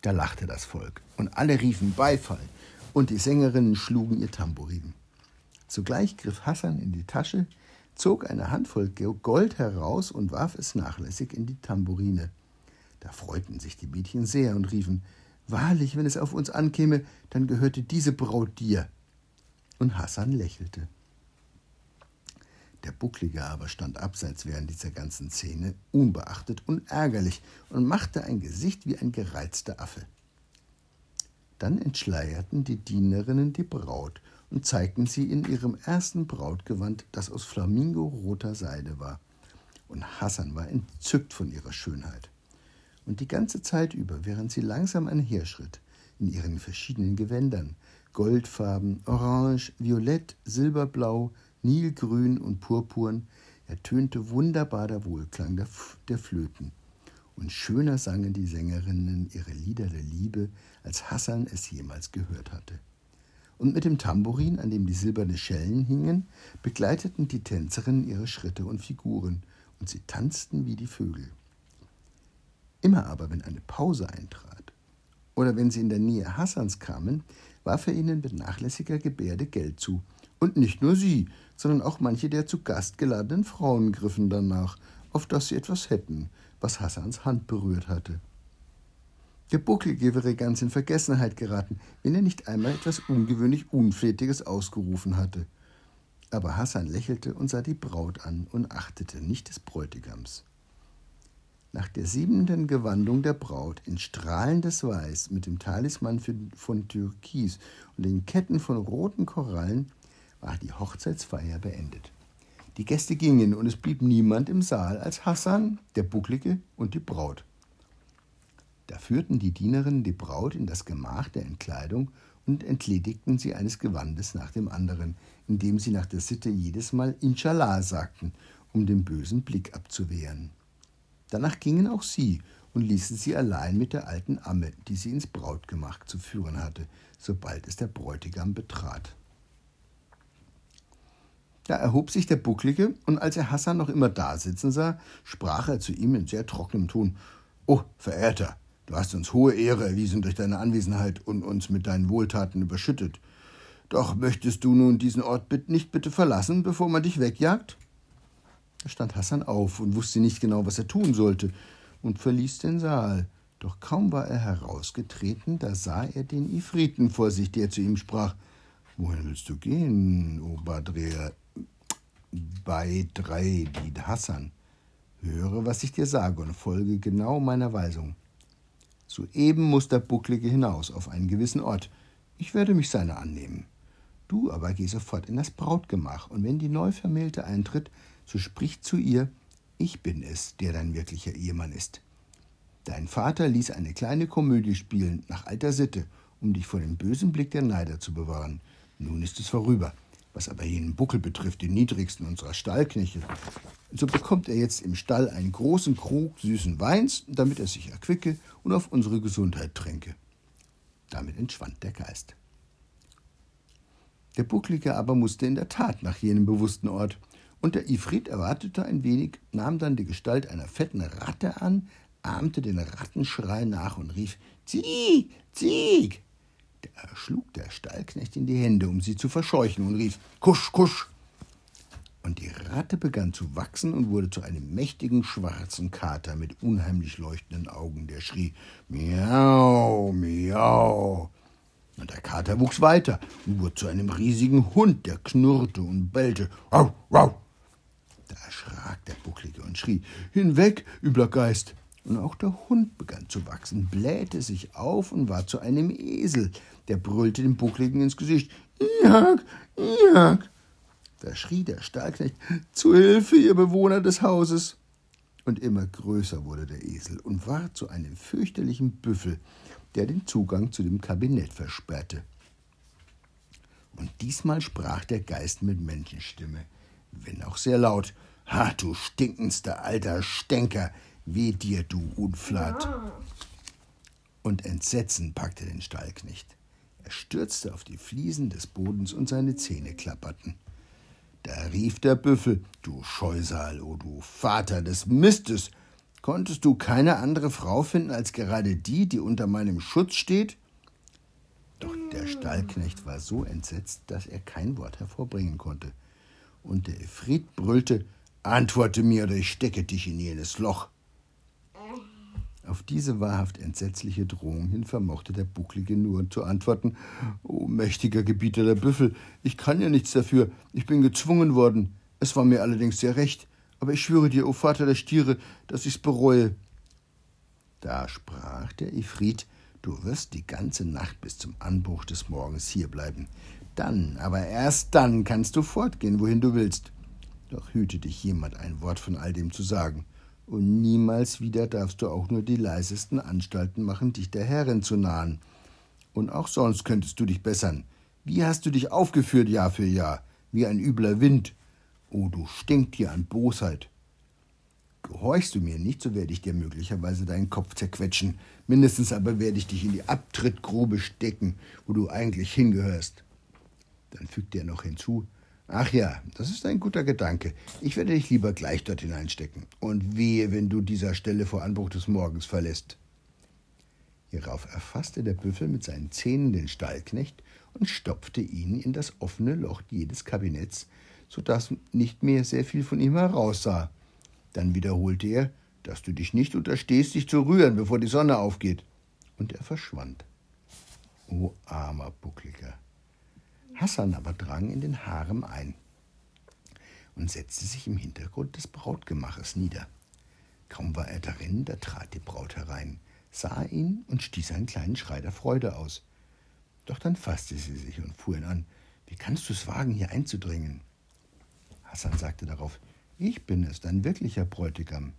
Da lachte das Volk, und alle riefen Beifall, und die Sängerinnen schlugen ihr Tambourin. Sogleich griff Hassan in die Tasche, zog eine Handvoll Gold heraus und warf es nachlässig in die Tambourine. Da freuten sich die Mädchen sehr und riefen Wahrlich, wenn es auf uns ankäme, dann gehörte diese Braut dir. Und Hassan lächelte. Der Bucklige aber stand abseits während dieser ganzen Szene, unbeachtet und ärgerlich, und machte ein Gesicht wie ein gereizter Affe. Dann entschleierten die Dienerinnen die Braut und zeigten sie in ihrem ersten Brautgewand, das aus flamingoroter Seide war. Und Hassan war entzückt von ihrer Schönheit. Und die ganze Zeit über, während sie langsam einherschritt, in ihren verschiedenen Gewändern, Goldfarben, Orange, Violett, Silberblau, Nilgrün und Purpurn, ertönte wunderbar der Wohlklang der, der Flöten. Und schöner sangen die Sängerinnen ihre Lieder der Liebe, als Hassan es jemals gehört hatte. Und mit dem Tambourin, an dem die silbernen Schellen hingen, begleiteten die Tänzerinnen ihre Schritte und Figuren, und sie tanzten wie die Vögel. Immer aber, wenn eine Pause eintrat, oder wenn sie in der Nähe Hassans kamen, warf er ihnen mit nachlässiger Gebärde Geld zu, und nicht nur sie, sondern auch manche der zu Gast geladenen Frauen griffen danach, auf dass sie etwas hätten, was Hassans Hand berührt hatte. Der Buckelige wäre ganz in Vergessenheit geraten, wenn er nicht einmal etwas ungewöhnlich Unflätiges ausgerufen hatte. Aber Hassan lächelte und sah die Braut an und achtete nicht des Bräutigams. Nach der siebenten Gewandung der Braut in strahlendes Weiß mit dem Talisman von Türkis und den Ketten von roten Korallen war die Hochzeitsfeier beendet. Die Gäste gingen und es blieb niemand im Saal als Hassan, der Bucklige und die Braut. Da führten die Dienerinnen die Braut in das Gemach der Entkleidung und entledigten sie eines Gewandes nach dem anderen, indem sie nach der Sitte jedes Mal Inshallah sagten, um den bösen Blick abzuwehren. Danach gingen auch sie und ließen sie allein mit der alten Amme, die sie ins Brautgemach zu führen hatte, sobald es der Bräutigam betrat. Da erhob sich der Bucklige, und als er Hassan noch immer da sitzen sah, sprach er zu ihm in sehr trockenem Ton Oh, Verehrter, du hast uns hohe Ehre erwiesen durch deine Anwesenheit und uns mit deinen Wohltaten überschüttet. Doch möchtest du nun diesen Ort nicht bitte verlassen, bevor man dich wegjagt? Stand Hassan auf und wusste nicht genau, was er tun sollte, und verließ den Saal. Doch kaum war er herausgetreten, da sah er den Ifriten vor sich, der zu ihm sprach Wohin willst du gehen, O Badrea? Bei drei, die Hassan. Höre, was ich dir sage und folge genau meiner Weisung. Soeben muss der Bucklige hinaus auf einen gewissen Ort. Ich werde mich seiner annehmen. Du aber geh sofort in das Brautgemach, und wenn die Neuvermählte eintritt, so sprich zu ihr, ich bin es, der dein wirklicher Ehemann ist. Dein Vater ließ eine kleine Komödie spielen, nach alter Sitte, um dich vor dem bösen Blick der Neider zu bewahren. Nun ist es vorüber. Was aber jenen Buckel betrifft, den niedrigsten unserer Stallknechte, so bekommt er jetzt im Stall einen großen Krug süßen Weins, damit er sich erquicke und auf unsere Gesundheit tränke. Damit entschwand der Geist. Der Bucklige aber musste in der Tat nach jenem bewussten Ort, und der Ifrit erwartete ein wenig, nahm dann die Gestalt einer fetten Ratte an, ahmte den Rattenschrei nach und rief Zieg, Zieg, da schlug der Stallknecht in die Hände, um sie zu verscheuchen, und rief Kusch, kusch. Und die Ratte begann zu wachsen und wurde zu einem mächtigen schwarzen Kater mit unheimlich leuchtenden Augen, der schrie Miau, miau. Und der Kater wuchs weiter und wurde zu einem riesigen Hund, der knurrte und bellte Rau, rau. Da erschrak der Bucklige und schrie Hinweg, übler Geist. Und auch der Hund begann zu wachsen, blähte sich auf und war zu einem Esel, der brüllte dem Buckligen ins Gesicht. Jag, jag! Da schrie der Stallknecht, zu Hilfe, ihr Bewohner des Hauses! Und immer größer wurde der Esel und war zu einem fürchterlichen Büffel, der den Zugang zu dem Kabinett versperrte. Und diesmal sprach der Geist mit Menschenstimme, wenn auch sehr laut. Ha, du stinkendster alter Stänker, weh dir, du Unflat! Und Entsetzen packte den Stallknecht. Er stürzte auf die Fliesen des Bodens und seine Zähne klapperten. Da rief der Büffel: Du Scheusal, o oh du Vater des Mistes! Konntest du keine andere Frau finden als gerade die, die unter meinem Schutz steht? Doch der Stallknecht war so entsetzt, dass er kein Wort hervorbringen konnte. Und der Efrit brüllte: Antworte mir, oder ich stecke dich in jenes Loch. Auf diese wahrhaft entsetzliche Drohung hin vermochte der Bucklige nur zu antworten: O mächtiger Gebieter der Büffel, ich kann ja nichts dafür, ich bin gezwungen worden. Es war mir allerdings sehr recht, aber ich schwöre dir, o Vater der Stiere, dass ich's bereue. Da sprach der Ifrit: Du wirst die ganze Nacht bis zum Anbruch des Morgens hierbleiben. Dann, aber erst dann kannst du fortgehen, wohin du willst. Doch hüte dich jemand ein Wort von all dem zu sagen und niemals wieder darfst du auch nur die leisesten Anstalten machen, dich der Herrin zu nahen. Und auch sonst könntest du dich bessern. Wie hast du dich aufgeführt Jahr für Jahr? Wie ein übler Wind. Oh, du Stinktier an Bosheit. Gehorchst du mir nicht, so werde ich dir möglicherweise deinen Kopf zerquetschen. Mindestens aber werde ich dich in die Abtrittgrube stecken, wo du eigentlich hingehörst. Dann fügte er noch hinzu, Ach ja, das ist ein guter Gedanke. Ich werde dich lieber gleich dort hineinstecken. Und wehe, wenn du dieser Stelle vor Anbruch des Morgens verlässt. Hierauf erfasste der Büffel mit seinen Zähnen den Stallknecht und stopfte ihn in das offene Loch jedes Kabinetts, so dass nicht mehr sehr viel von ihm heraussah. Dann wiederholte er, dass du dich nicht unterstehst, dich zu rühren, bevor die Sonne aufgeht. Und er verschwand. O armer Buckliger! Hassan aber drang in den Harem ein und setzte sich im Hintergrund des Brautgemaches nieder. Kaum war er darin, da trat die Braut herein, sah ihn und stieß einen kleinen Schrei der Freude aus. Doch dann fasste sie sich und fuhr ihn an. Wie kannst du es wagen, hier einzudringen? Hassan sagte darauf, ich bin es, dein wirklicher Bräutigam.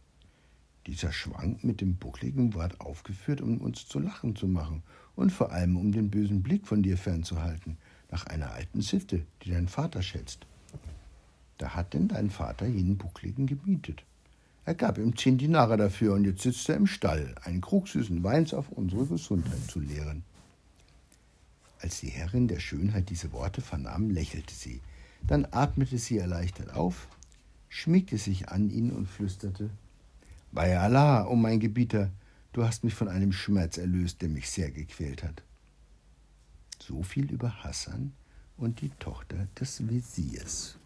Dieser Schwank mit dem buckligen Wort aufgeführt, um uns zu lachen zu machen und vor allem um den bösen Blick von dir fernzuhalten nach einer alten Sitte, die dein Vater schätzt. Da hat denn dein Vater jenen Buckligen gemietet. Er gab ihm zehn Dinare dafür und jetzt sitzt er im Stall, einen Krug süßen Weins auf unsere Gesundheit zu leeren. Als die Herrin der Schönheit diese Worte vernahm, lächelte sie. Dann atmete sie erleichtert auf, schmiegte sich an ihn und flüsterte Bei Allah, o oh mein Gebieter, du hast mich von einem Schmerz erlöst, der mich sehr gequält hat. So viel über Hassan und die Tochter des Wesirs.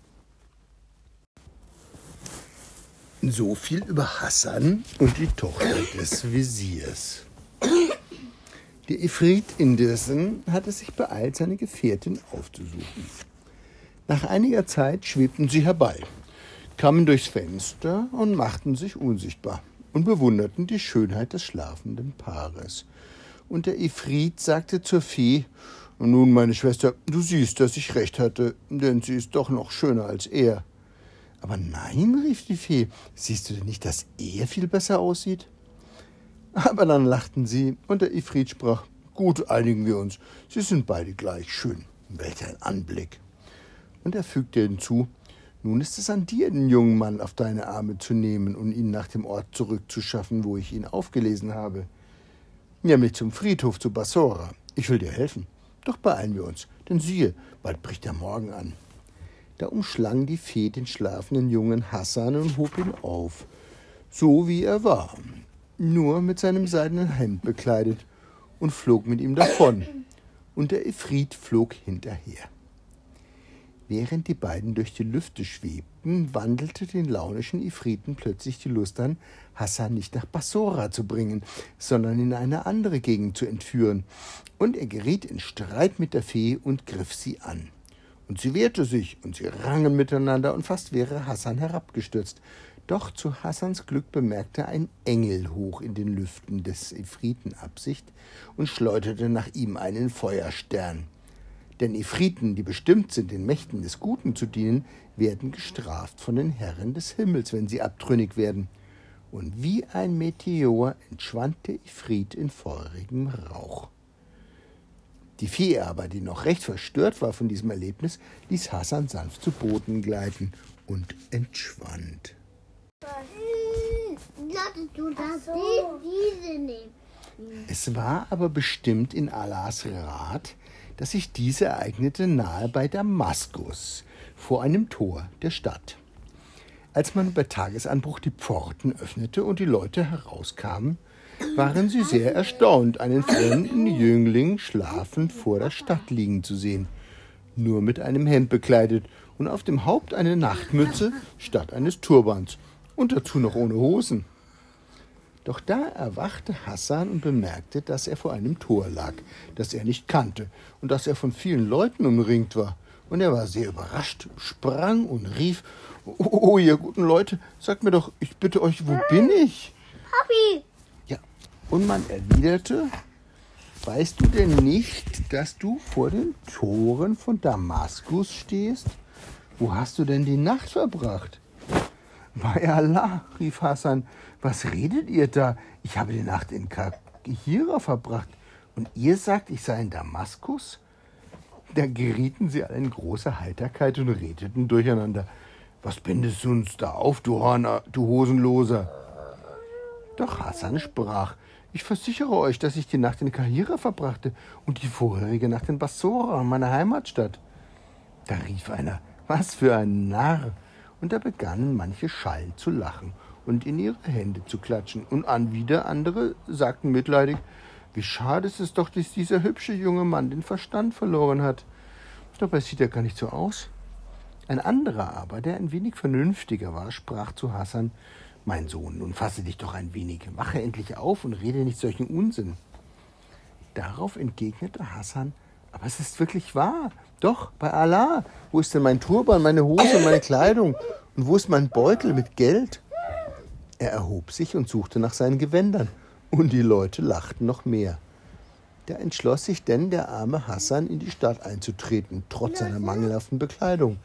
So viel über Hassan und die Tochter des Wesirs. Der Ifrit indessen hatte sich beeilt, seine Gefährtin aufzusuchen. Nach einiger Zeit schwebten sie herbei, kamen durchs Fenster und machten sich unsichtbar und bewunderten die Schönheit des schlafenden Paares. Und der Ifrit sagte zur Fee, nun, meine Schwester, du siehst, dass ich recht hatte, denn sie ist doch noch schöner als er. Aber nein, rief die Fee, siehst du denn nicht, dass er viel besser aussieht? Aber dann lachten sie, und der Ifrit sprach, gut, einigen wir uns, sie sind beide gleich schön. Welch ein Anblick. Und er fügte hinzu, nun ist es an dir, den jungen Mann auf deine Arme zu nehmen und ihn nach dem Ort zurückzuschaffen, wo ich ihn aufgelesen habe. Nämlich zum Friedhof zu Bassora. Ich will dir helfen. Doch beeilen wir uns, denn siehe, bald bricht der Morgen an. Da umschlang die Fee den schlafenden jungen Hassan und hob ihn auf, so wie er war, nur mit seinem seidenen Hemd bekleidet, und flog mit ihm davon, und der Ifrit flog hinterher. Während die beiden durch die Lüfte schwebten, wandelte den launischen Ifriten plötzlich die Lust an, Hassan nicht nach Bassora zu bringen, sondern in eine andere Gegend zu entführen. Und er geriet in Streit mit der Fee und griff sie an. Und sie wehrte sich, und sie rangen miteinander, und fast wäre Hassan herabgestürzt. Doch zu Hassans Glück bemerkte ein Engel hoch in den Lüften des Ifriten Absicht und schleuderte nach ihm einen Feuerstern. Denn Ifriten, die bestimmt sind, den Mächten des Guten zu dienen, werden gestraft von den Herren des Himmels, wenn sie abtrünnig werden. Und wie ein Meteor entschwand der Ifrit in feurigem Rauch. Die Fee aber, die noch recht verstört war von diesem Erlebnis, ließ Hassan sanft zu Boden gleiten und entschwand. Es war aber bestimmt in Allahs Rat, dass sich diese ereignete nahe bei Damaskus, vor einem Tor der Stadt. Als man bei Tagesanbruch die Pforten öffnete und die Leute herauskamen, waren sie sehr erstaunt, einen fremden Jüngling schlafend vor der Stadt liegen zu sehen, nur mit einem Hemd bekleidet und auf dem Haupt eine Nachtmütze statt eines Turbans und dazu noch ohne Hosen. Doch da erwachte Hassan und bemerkte, dass er vor einem Tor lag, das er nicht kannte und dass er von vielen Leuten umringt war. Und er war sehr überrascht, sprang und rief, Oh, oh ihr guten Leute, sagt mir doch, ich bitte euch, wo bin ich? Papi! Ja, und man erwiderte, Weißt du denn nicht, dass du vor den Toren von Damaskus stehst? Wo hast du denn die Nacht verbracht? Bei Allah, rief Hassan, was redet ihr da? Ich habe die Nacht in Kahira verbracht. Und ihr sagt, ich sei in Damaskus? Da gerieten sie alle in große Heiterkeit und redeten durcheinander. Was bindest du uns da auf, du Horner, du Hosenloser? Doch Hassan sprach, ich versichere euch, dass ich die Nacht in Kahira verbrachte und die vorherige Nacht in Bassora, meiner Heimatstadt. Da rief einer, was für ein Narr! Und da begannen manche Schallen zu lachen und in ihre Hände zu klatschen, und an wieder andere sagten mitleidig, wie schade ist es doch, dass dieser hübsche junge Mann den Verstand verloren hat. Dabei sieht er gar nicht so aus. Ein anderer aber, der ein wenig vernünftiger war, sprach zu Hassan, mein Sohn, nun fasse dich doch ein wenig, wache endlich auf und rede nicht solchen Unsinn. Darauf entgegnete Hassan, aber es ist wirklich wahr. Doch, bei Allah. Wo ist denn mein Turban, meine Hose, meine Kleidung? Und wo ist mein Beutel mit Geld? Er erhob sich und suchte nach seinen Gewändern, und die Leute lachten noch mehr. Da entschloss sich denn der arme Hassan in die Stadt einzutreten, trotz seiner mangelhaften Bekleidung.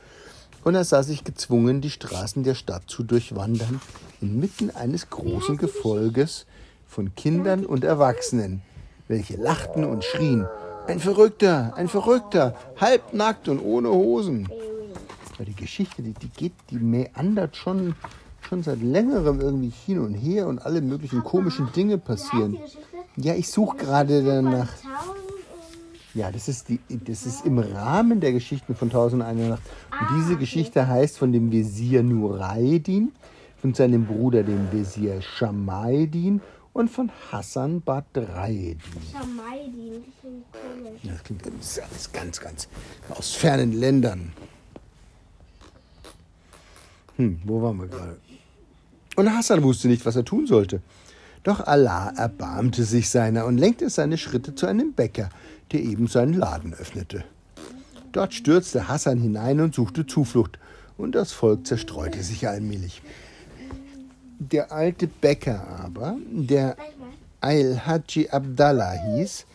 Und er sah sich gezwungen, die Straßen der Stadt zu durchwandern, inmitten eines großen Gefolges von Kindern und Erwachsenen, welche lachten und schrien, ein Verrückter, ein Verrückter, halbnackt und ohne Hosen. Die Geschichte, die, die geht, die meandert schon schon seit längerem irgendwie hin und her und alle möglichen komischen Dinge passieren. Ja, ich suche gerade danach. Ja, das ist, die, das ist im Rahmen der Geschichten von Tausend eine Nacht. Und Ah, diese Geschichte heißt von dem Wesir Nureddin, von seinem Bruder, dem Wesir Shamaeddin und von Hassan Badreddin. Schamaidi, das klingt komisch. Das klingt alles ganz, ganz aus fernen Ländern. Hm, wo waren wir gerade? Und Hassan wusste nicht, was er tun sollte. Doch Allah erbarmte sich seiner und lenkte seine Schritte zu einem Bäcker, der eben seinen Laden öffnete. Dort stürzte Hassan hinein und suchte Zuflucht, und das Volk zerstreute sich allmählich. Der alte Bäcker aber, der Al-Haji Abdallah hieß,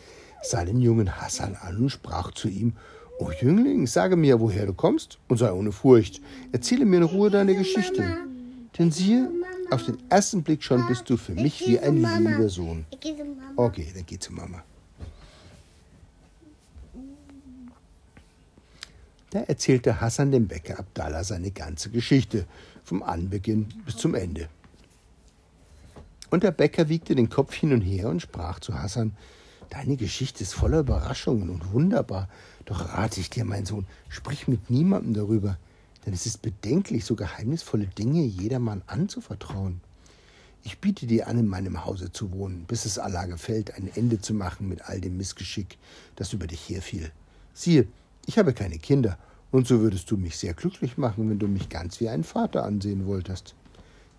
sah den jungen Hassan an und sprach zu ihm, O Jüngling, sage mir, woher du kommst, und sei ohne Furcht. Erzähle mir in Ruhe deine Geschichte. Denn siehe, auf den ersten Blick schon bist du für mich wie ein lieber Sohn. Okay, dann geh zu Mama. Da erzählte Hassan dem Bäcker Abdallah seine ganze Geschichte, vom Anbeginn bis zum Ende. Und der Bäcker wiegte den Kopf hin und her und sprach zu Hassan, Deine Geschichte ist voller Überraschungen und wunderbar, doch rate ich dir, mein Sohn, sprich mit niemandem darüber, denn es ist bedenklich, so geheimnisvolle Dinge jedermann anzuvertrauen. Ich biete dir an, in meinem Hause zu wohnen, bis es Allah gefällt, ein Ende zu machen mit all dem Missgeschick, das über dich herfiel. Siehe, ich habe keine Kinder, und so würdest du mich sehr glücklich machen, wenn du mich ganz wie einen Vater ansehen wolltest.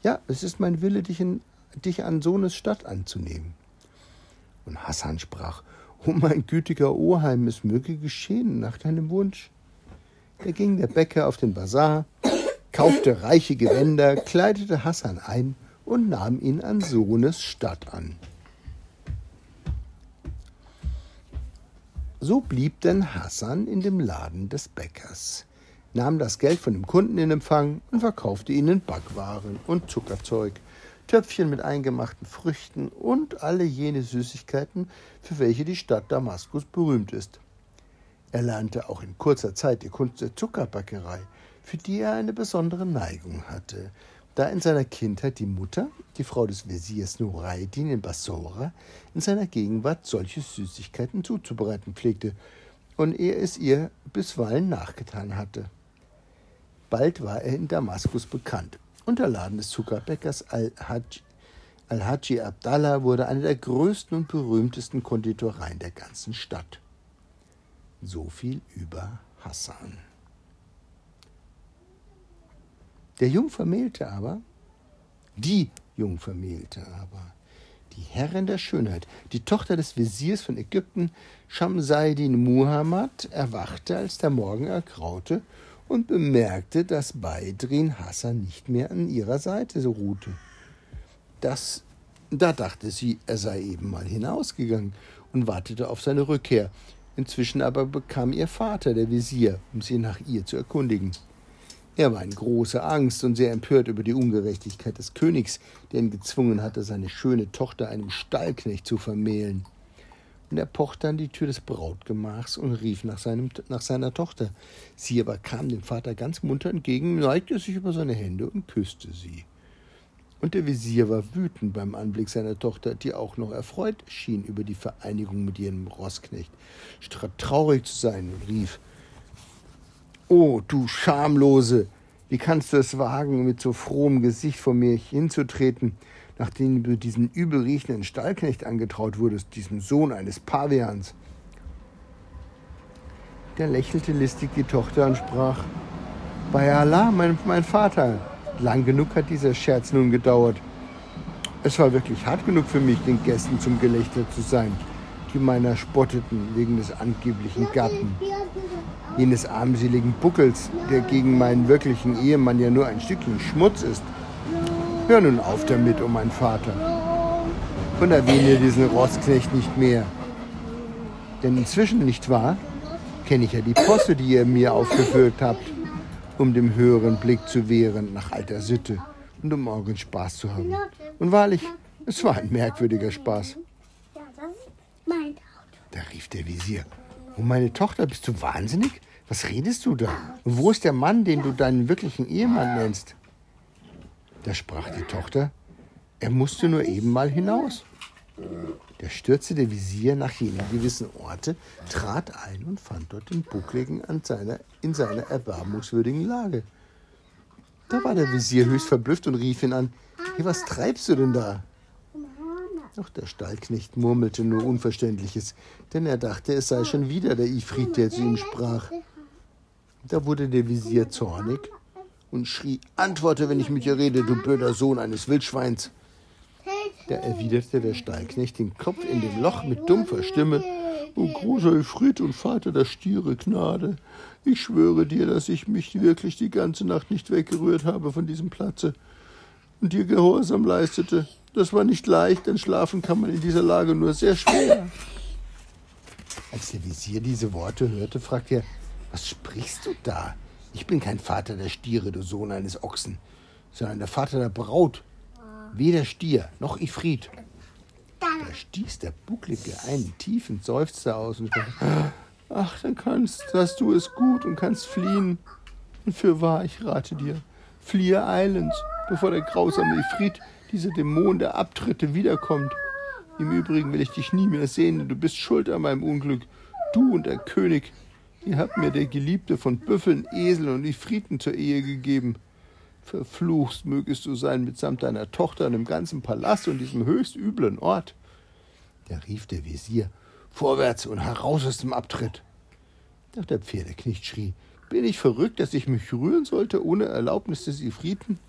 Ja, es ist mein Wille, dich, in, dich an Sohnes Stadt anzunehmen. Und Hassan sprach, O mein gütiger Oheim, es möge geschehen nach deinem Wunsch. Da ging der Bäcker auf den Bazar, kaufte reiche Gewänder, kleidete Hassan ein und nahm ihn an Sohnes Stadt an. So blieb denn Hassan in dem Laden des Bäckers, nahm das Geld von dem Kunden in Empfang und verkaufte ihnen Backwaren und Zuckerzeug, Töpfchen mit eingemachten Früchten und alle jene Süßigkeiten, für welche die Stadt Damaskus berühmt ist. Er lernte auch in kurzer Zeit die Kunst der Zuckerbackerei, für die er eine besondere Neigung hatte, da in seiner Kindheit die Mutter, die Frau des Wesirs Nureddin in Bassora, in seiner Gegenwart solche Süßigkeiten zuzubereiten pflegte und er es ihr bisweilen nachgetan hatte. Bald war er in Damaskus bekannt und der Laden des Zuckerbäckers Al-Haji Al Abdallah wurde eine der größten und berühmtesten Konditoreien der ganzen Stadt. So viel über Hassan. Der Jungvermählte aber, die Jungvermählte aber, die Herrin der Schönheit, die Tochter des Wesirs von Ägypten, Shamsaidin Muhammad, erwachte, als der Morgen ergraute und bemerkte, dass Beidrin Hassan nicht mehr an ihrer Seite ruhte. Das, da dachte sie, er sei eben mal hinausgegangen und wartete auf seine Rückkehr. Inzwischen aber bekam ihr Vater, der Visier, um sie nach ihr zu erkundigen. Er war in großer Angst und sehr empört über die Ungerechtigkeit des Königs, der ihn gezwungen hatte, seine schöne Tochter einem Stallknecht zu vermählen. Und er pochte an die Tür des Brautgemachs und rief nach, seinem, nach seiner Tochter. Sie aber kam dem Vater ganz munter entgegen, neigte sich über seine Hände und küsste sie. Und der Visier war wütend beim Anblick seiner Tochter, die auch noch erfreut schien über die Vereinigung mit ihrem Rossknecht, statt traurig zu sein, und rief O du Schamlose, wie kannst du es wagen, mit so frohem Gesicht vor mir hinzutreten, nachdem du diesen übelriechenden Stallknecht angetraut wurdest, diesem Sohn eines Pavians? Da lächelte listig die Tochter und sprach, Bei Allah, mein, mein Vater, lang genug hat dieser Scherz nun gedauert. Es war wirklich hart genug für mich, den Gästen zum Gelächter zu sein, die meiner spotteten wegen des angeblichen Gatten, jenes armseligen Buckels, der gegen meinen wirklichen Ehemann ja nur ein Stückchen Schmutz ist. Hör nun auf damit, oh mein Vater, und erwähne diesen Rossknecht nicht mehr. Denn inzwischen, nicht wahr, kenne ich ja die Posse, die ihr mir aufgeführt habt, um dem höheren Blick zu wehren nach alter Sitte und um morgen Spaß zu haben. Und wahrlich, es war ein merkwürdiger Spaß. Da rief der Visier. Oh, meine Tochter, bist du wahnsinnig? Was redest du da? Und wo ist der Mann, den du deinen wirklichen Ehemann nennst? Da sprach die Tochter, er musste nur eben mal hinaus. Da stürzte der Visier nach jenem gewissen Orte, trat ein und fand dort den Buckligen seiner, in seiner erbarmungswürdigen Lage. Da war der Visier höchst verblüfft und rief ihn an: Hey, was treibst du denn da? Doch der Stallknecht murmelte nur Unverständliches, denn er dachte, es sei schon wieder der Ifrit, der zu ihm sprach. Da wurde der Visier zornig und schrie: Antworte, wenn ich mit dir rede, du blöder Sohn eines Wildschweins. Da erwiderte der Stallknecht den Kopf in dem Loch mit dumpfer Stimme: O großer Ifrit und Vater der Stiere, Gnade, ich schwöre dir, dass ich mich wirklich die ganze Nacht nicht weggerührt habe von diesem Platze und dir Gehorsam leistete. Das war nicht leicht, denn schlafen kann man in dieser Lage nur sehr schwer. Als der Visier diese Worte hörte, fragte er: Was sprichst du da? Ich bin kein Vater der Stiere, du Sohn eines Ochsen, sondern der Vater der Braut. Weder Stier noch Ifrit. Da stieß der Bucklige einen tiefen Seufzer aus und sprach, ach, dann kannst, hast du es gut und kannst fliehen. Und für wahr, ich rate dir, fliehe eilends, bevor der grausame Ifrit, dieser Dämon der Abtritte, wiederkommt. Im Übrigen will ich dich nie mehr sehen, denn du bist schuld an meinem Unglück. Du und der König, ihr habt mir der Geliebte von Büffeln, Eseln und Ifriten zur Ehe gegeben. Verfluchst mögest du sein mitsamt deiner Tochter und dem ganzen Palast und diesem höchst üblen Ort. Da rief der Visier, vorwärts und heraus aus dem Abtritt. Doch der Pferdeknecht schrie, bin ich verrückt, dass ich mich rühren sollte ohne Erlaubnis des Ifriten?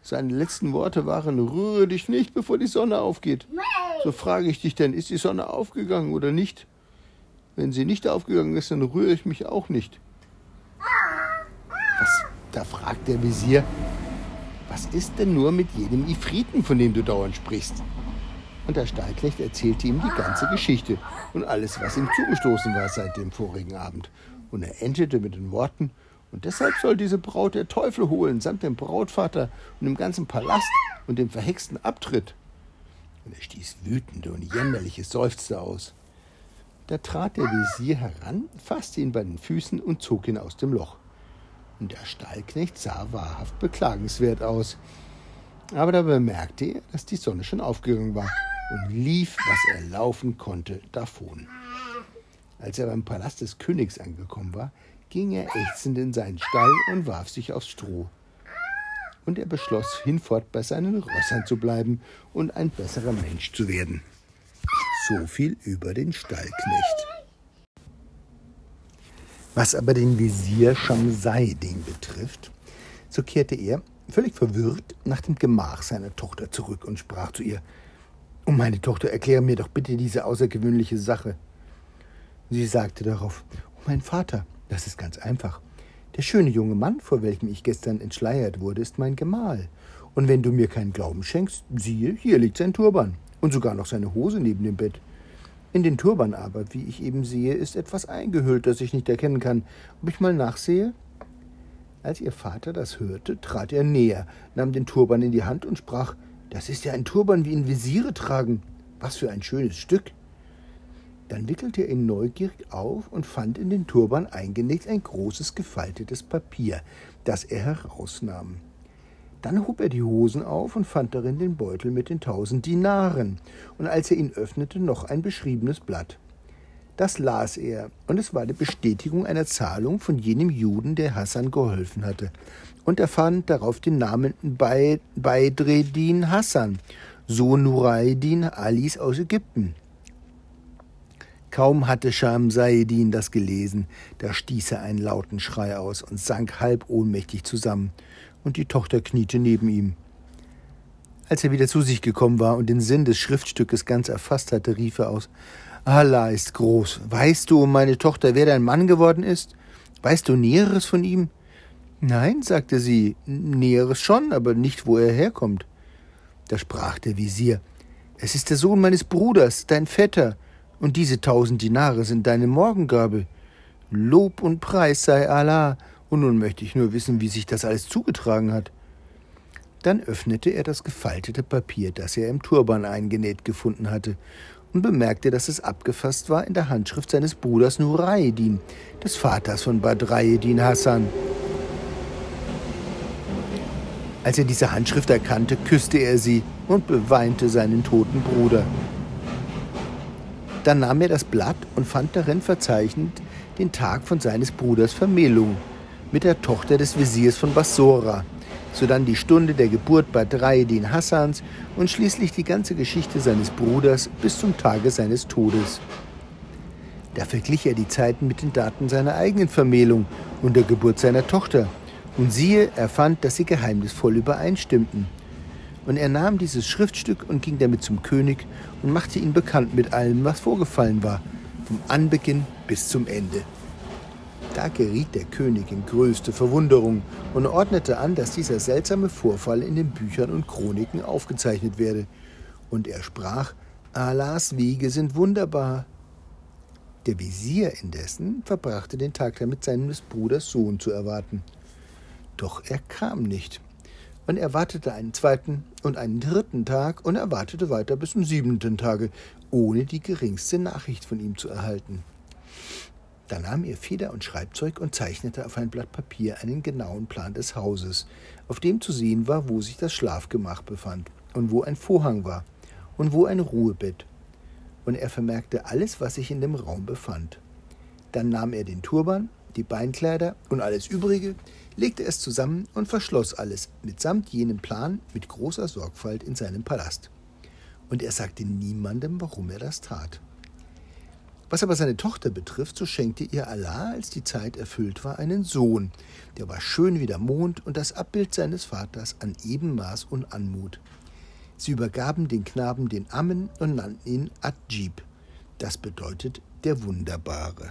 Seine letzten Worte waren, rühre dich nicht, bevor die Sonne aufgeht. So frage ich dich denn, ist die Sonne aufgegangen oder nicht? Wenn sie nicht aufgegangen ist, dann rühre ich mich auch nicht. Was da fragt der Visier, was ist denn nur mit jedem Ifriten, von dem du dauernd sprichst? Und der Stallknecht erzählte ihm die ganze Geschichte und alles, was ihm zugestoßen war seit dem vorigen Abend. Und er endete mit den Worten, und deshalb soll diese Braut der Teufel holen, samt dem Brautvater und dem ganzen Palast und dem verhexten Abtritt. Und er stieß wütende und jämmerliche Seufzer aus. Da trat der Visier heran, fasste ihn bei den Füßen und zog ihn aus dem Loch und der Stallknecht sah wahrhaft beklagenswert aus. Aber da bemerkte er, dass die Sonne schon aufgegangen war und lief, was er laufen konnte, davon. Als er beim Palast des Königs angekommen war, ging er ächzend in seinen Stall und warf sich aufs Stroh. Und er beschloss, hinfort bei seinen Rössern zu bleiben und ein besserer Mensch zu werden. So viel über den Stallknecht. Was aber den Visier Shamsai-Ding betrifft, so kehrte er, völlig verwirrt, nach dem Gemach seiner Tochter zurück und sprach zu ihr: Oh, meine Tochter, erkläre mir doch bitte diese außergewöhnliche Sache. Sie sagte darauf: Oh, mein Vater, das ist ganz einfach. Der schöne junge Mann, vor welchem ich gestern entschleiert wurde, ist mein Gemahl. Und wenn du mir keinen Glauben schenkst, siehe, hier liegt sein Turban und sogar noch seine Hose neben dem Bett. In den Turban aber, wie ich eben sehe, ist etwas eingehüllt, das ich nicht erkennen kann. Ob ich mal nachsehe? Als ihr Vater das hörte, trat er näher, nahm den Turban in die Hand und sprach Das ist ja ein Turban, wie ihn Visiere tragen. Was für ein schönes Stück. Dann wickelte er ihn neugierig auf und fand in den Turban eingelegt ein großes gefaltetes Papier, das er herausnahm. Dann hob er die Hosen auf und fand darin den Beutel mit den tausend Dinaren, und als er ihn öffnete, noch ein beschriebenes Blatt. Das las er, und es war die Bestätigung einer Zahlung von jenem Juden, der Hassan geholfen hatte. Und er fand darauf den Namen Beidredin Hassan, Sohn Nuraydin Alis aus Ägypten. Kaum hatte Sham Saedin das gelesen, da stieß er einen lauten Schrei aus und sank halb ohnmächtig zusammen und die Tochter kniete neben ihm. Als er wieder zu sich gekommen war und den Sinn des Schriftstückes ganz erfasst hatte, rief er aus Allah ist groß. Weißt du, meine Tochter, wer dein Mann geworden ist? Weißt du Näheres von ihm? Nein, sagte sie, Näheres schon, aber nicht, wo er herkommt. Da sprach der Visier Es ist der Sohn meines Bruders, dein Vetter, und diese tausend Dinare sind deine Morgengabe. Lob und Preis sei Allah, und nun möchte ich nur wissen, wie sich das alles zugetragen hat. Dann öffnete er das gefaltete Papier, das er im Turban eingenäht gefunden hatte, und bemerkte, dass es abgefasst war in der Handschrift seines Bruders Nuraydin, des Vaters von Badreddin Hassan. Als er diese Handschrift erkannte, küsste er sie und beweinte seinen toten Bruder. Dann nahm er das Blatt und fand darin verzeichnet den Tag von seines Bruders Vermählung mit der Tochter des Wesirs von Bassora, sodann die Stunde der Geburt Badreddin Hassans und schließlich die ganze Geschichte seines Bruders bis zum Tage seines Todes. Da verglich er die Zeiten mit den Daten seiner eigenen Vermählung und der Geburt seiner Tochter. Und siehe, er fand, dass sie geheimnisvoll übereinstimmten. Und er nahm dieses Schriftstück und ging damit zum König und machte ihn bekannt mit allem, was vorgefallen war, vom Anbeginn bis zum Ende. Da geriet der König in größte Verwunderung und ordnete an, dass dieser seltsame Vorfall in den Büchern und Chroniken aufgezeichnet werde. Und er sprach, Allahs Wege sind wunderbar. Der Visier indessen verbrachte den Tag damit, seines Bruders Sohn zu erwarten. Doch er kam nicht. Und er wartete einen zweiten und einen dritten Tag und er wartete weiter bis zum siebenten Tage, ohne die geringste Nachricht von ihm zu erhalten. Da nahm er Feder und Schreibzeug und zeichnete auf ein Blatt Papier einen genauen Plan des Hauses, auf dem zu sehen war, wo sich das Schlafgemach befand und wo ein Vorhang war und wo ein Ruhebett. Und er vermerkte alles, was sich in dem Raum befand. Dann nahm er den Turban, die Beinkleider und alles Übrige, legte es zusammen und verschloss alles mitsamt jenem Plan mit großer Sorgfalt in seinem Palast. Und er sagte niemandem, warum er das tat. Was aber seine Tochter betrifft, so schenkte ihr Allah, als die Zeit erfüllt war, einen Sohn, der war schön wie der Mond und das Abbild seines Vaters an Ebenmaß und Anmut. Sie übergaben den Knaben den Ammen und nannten ihn Adjib, das bedeutet der Wunderbare.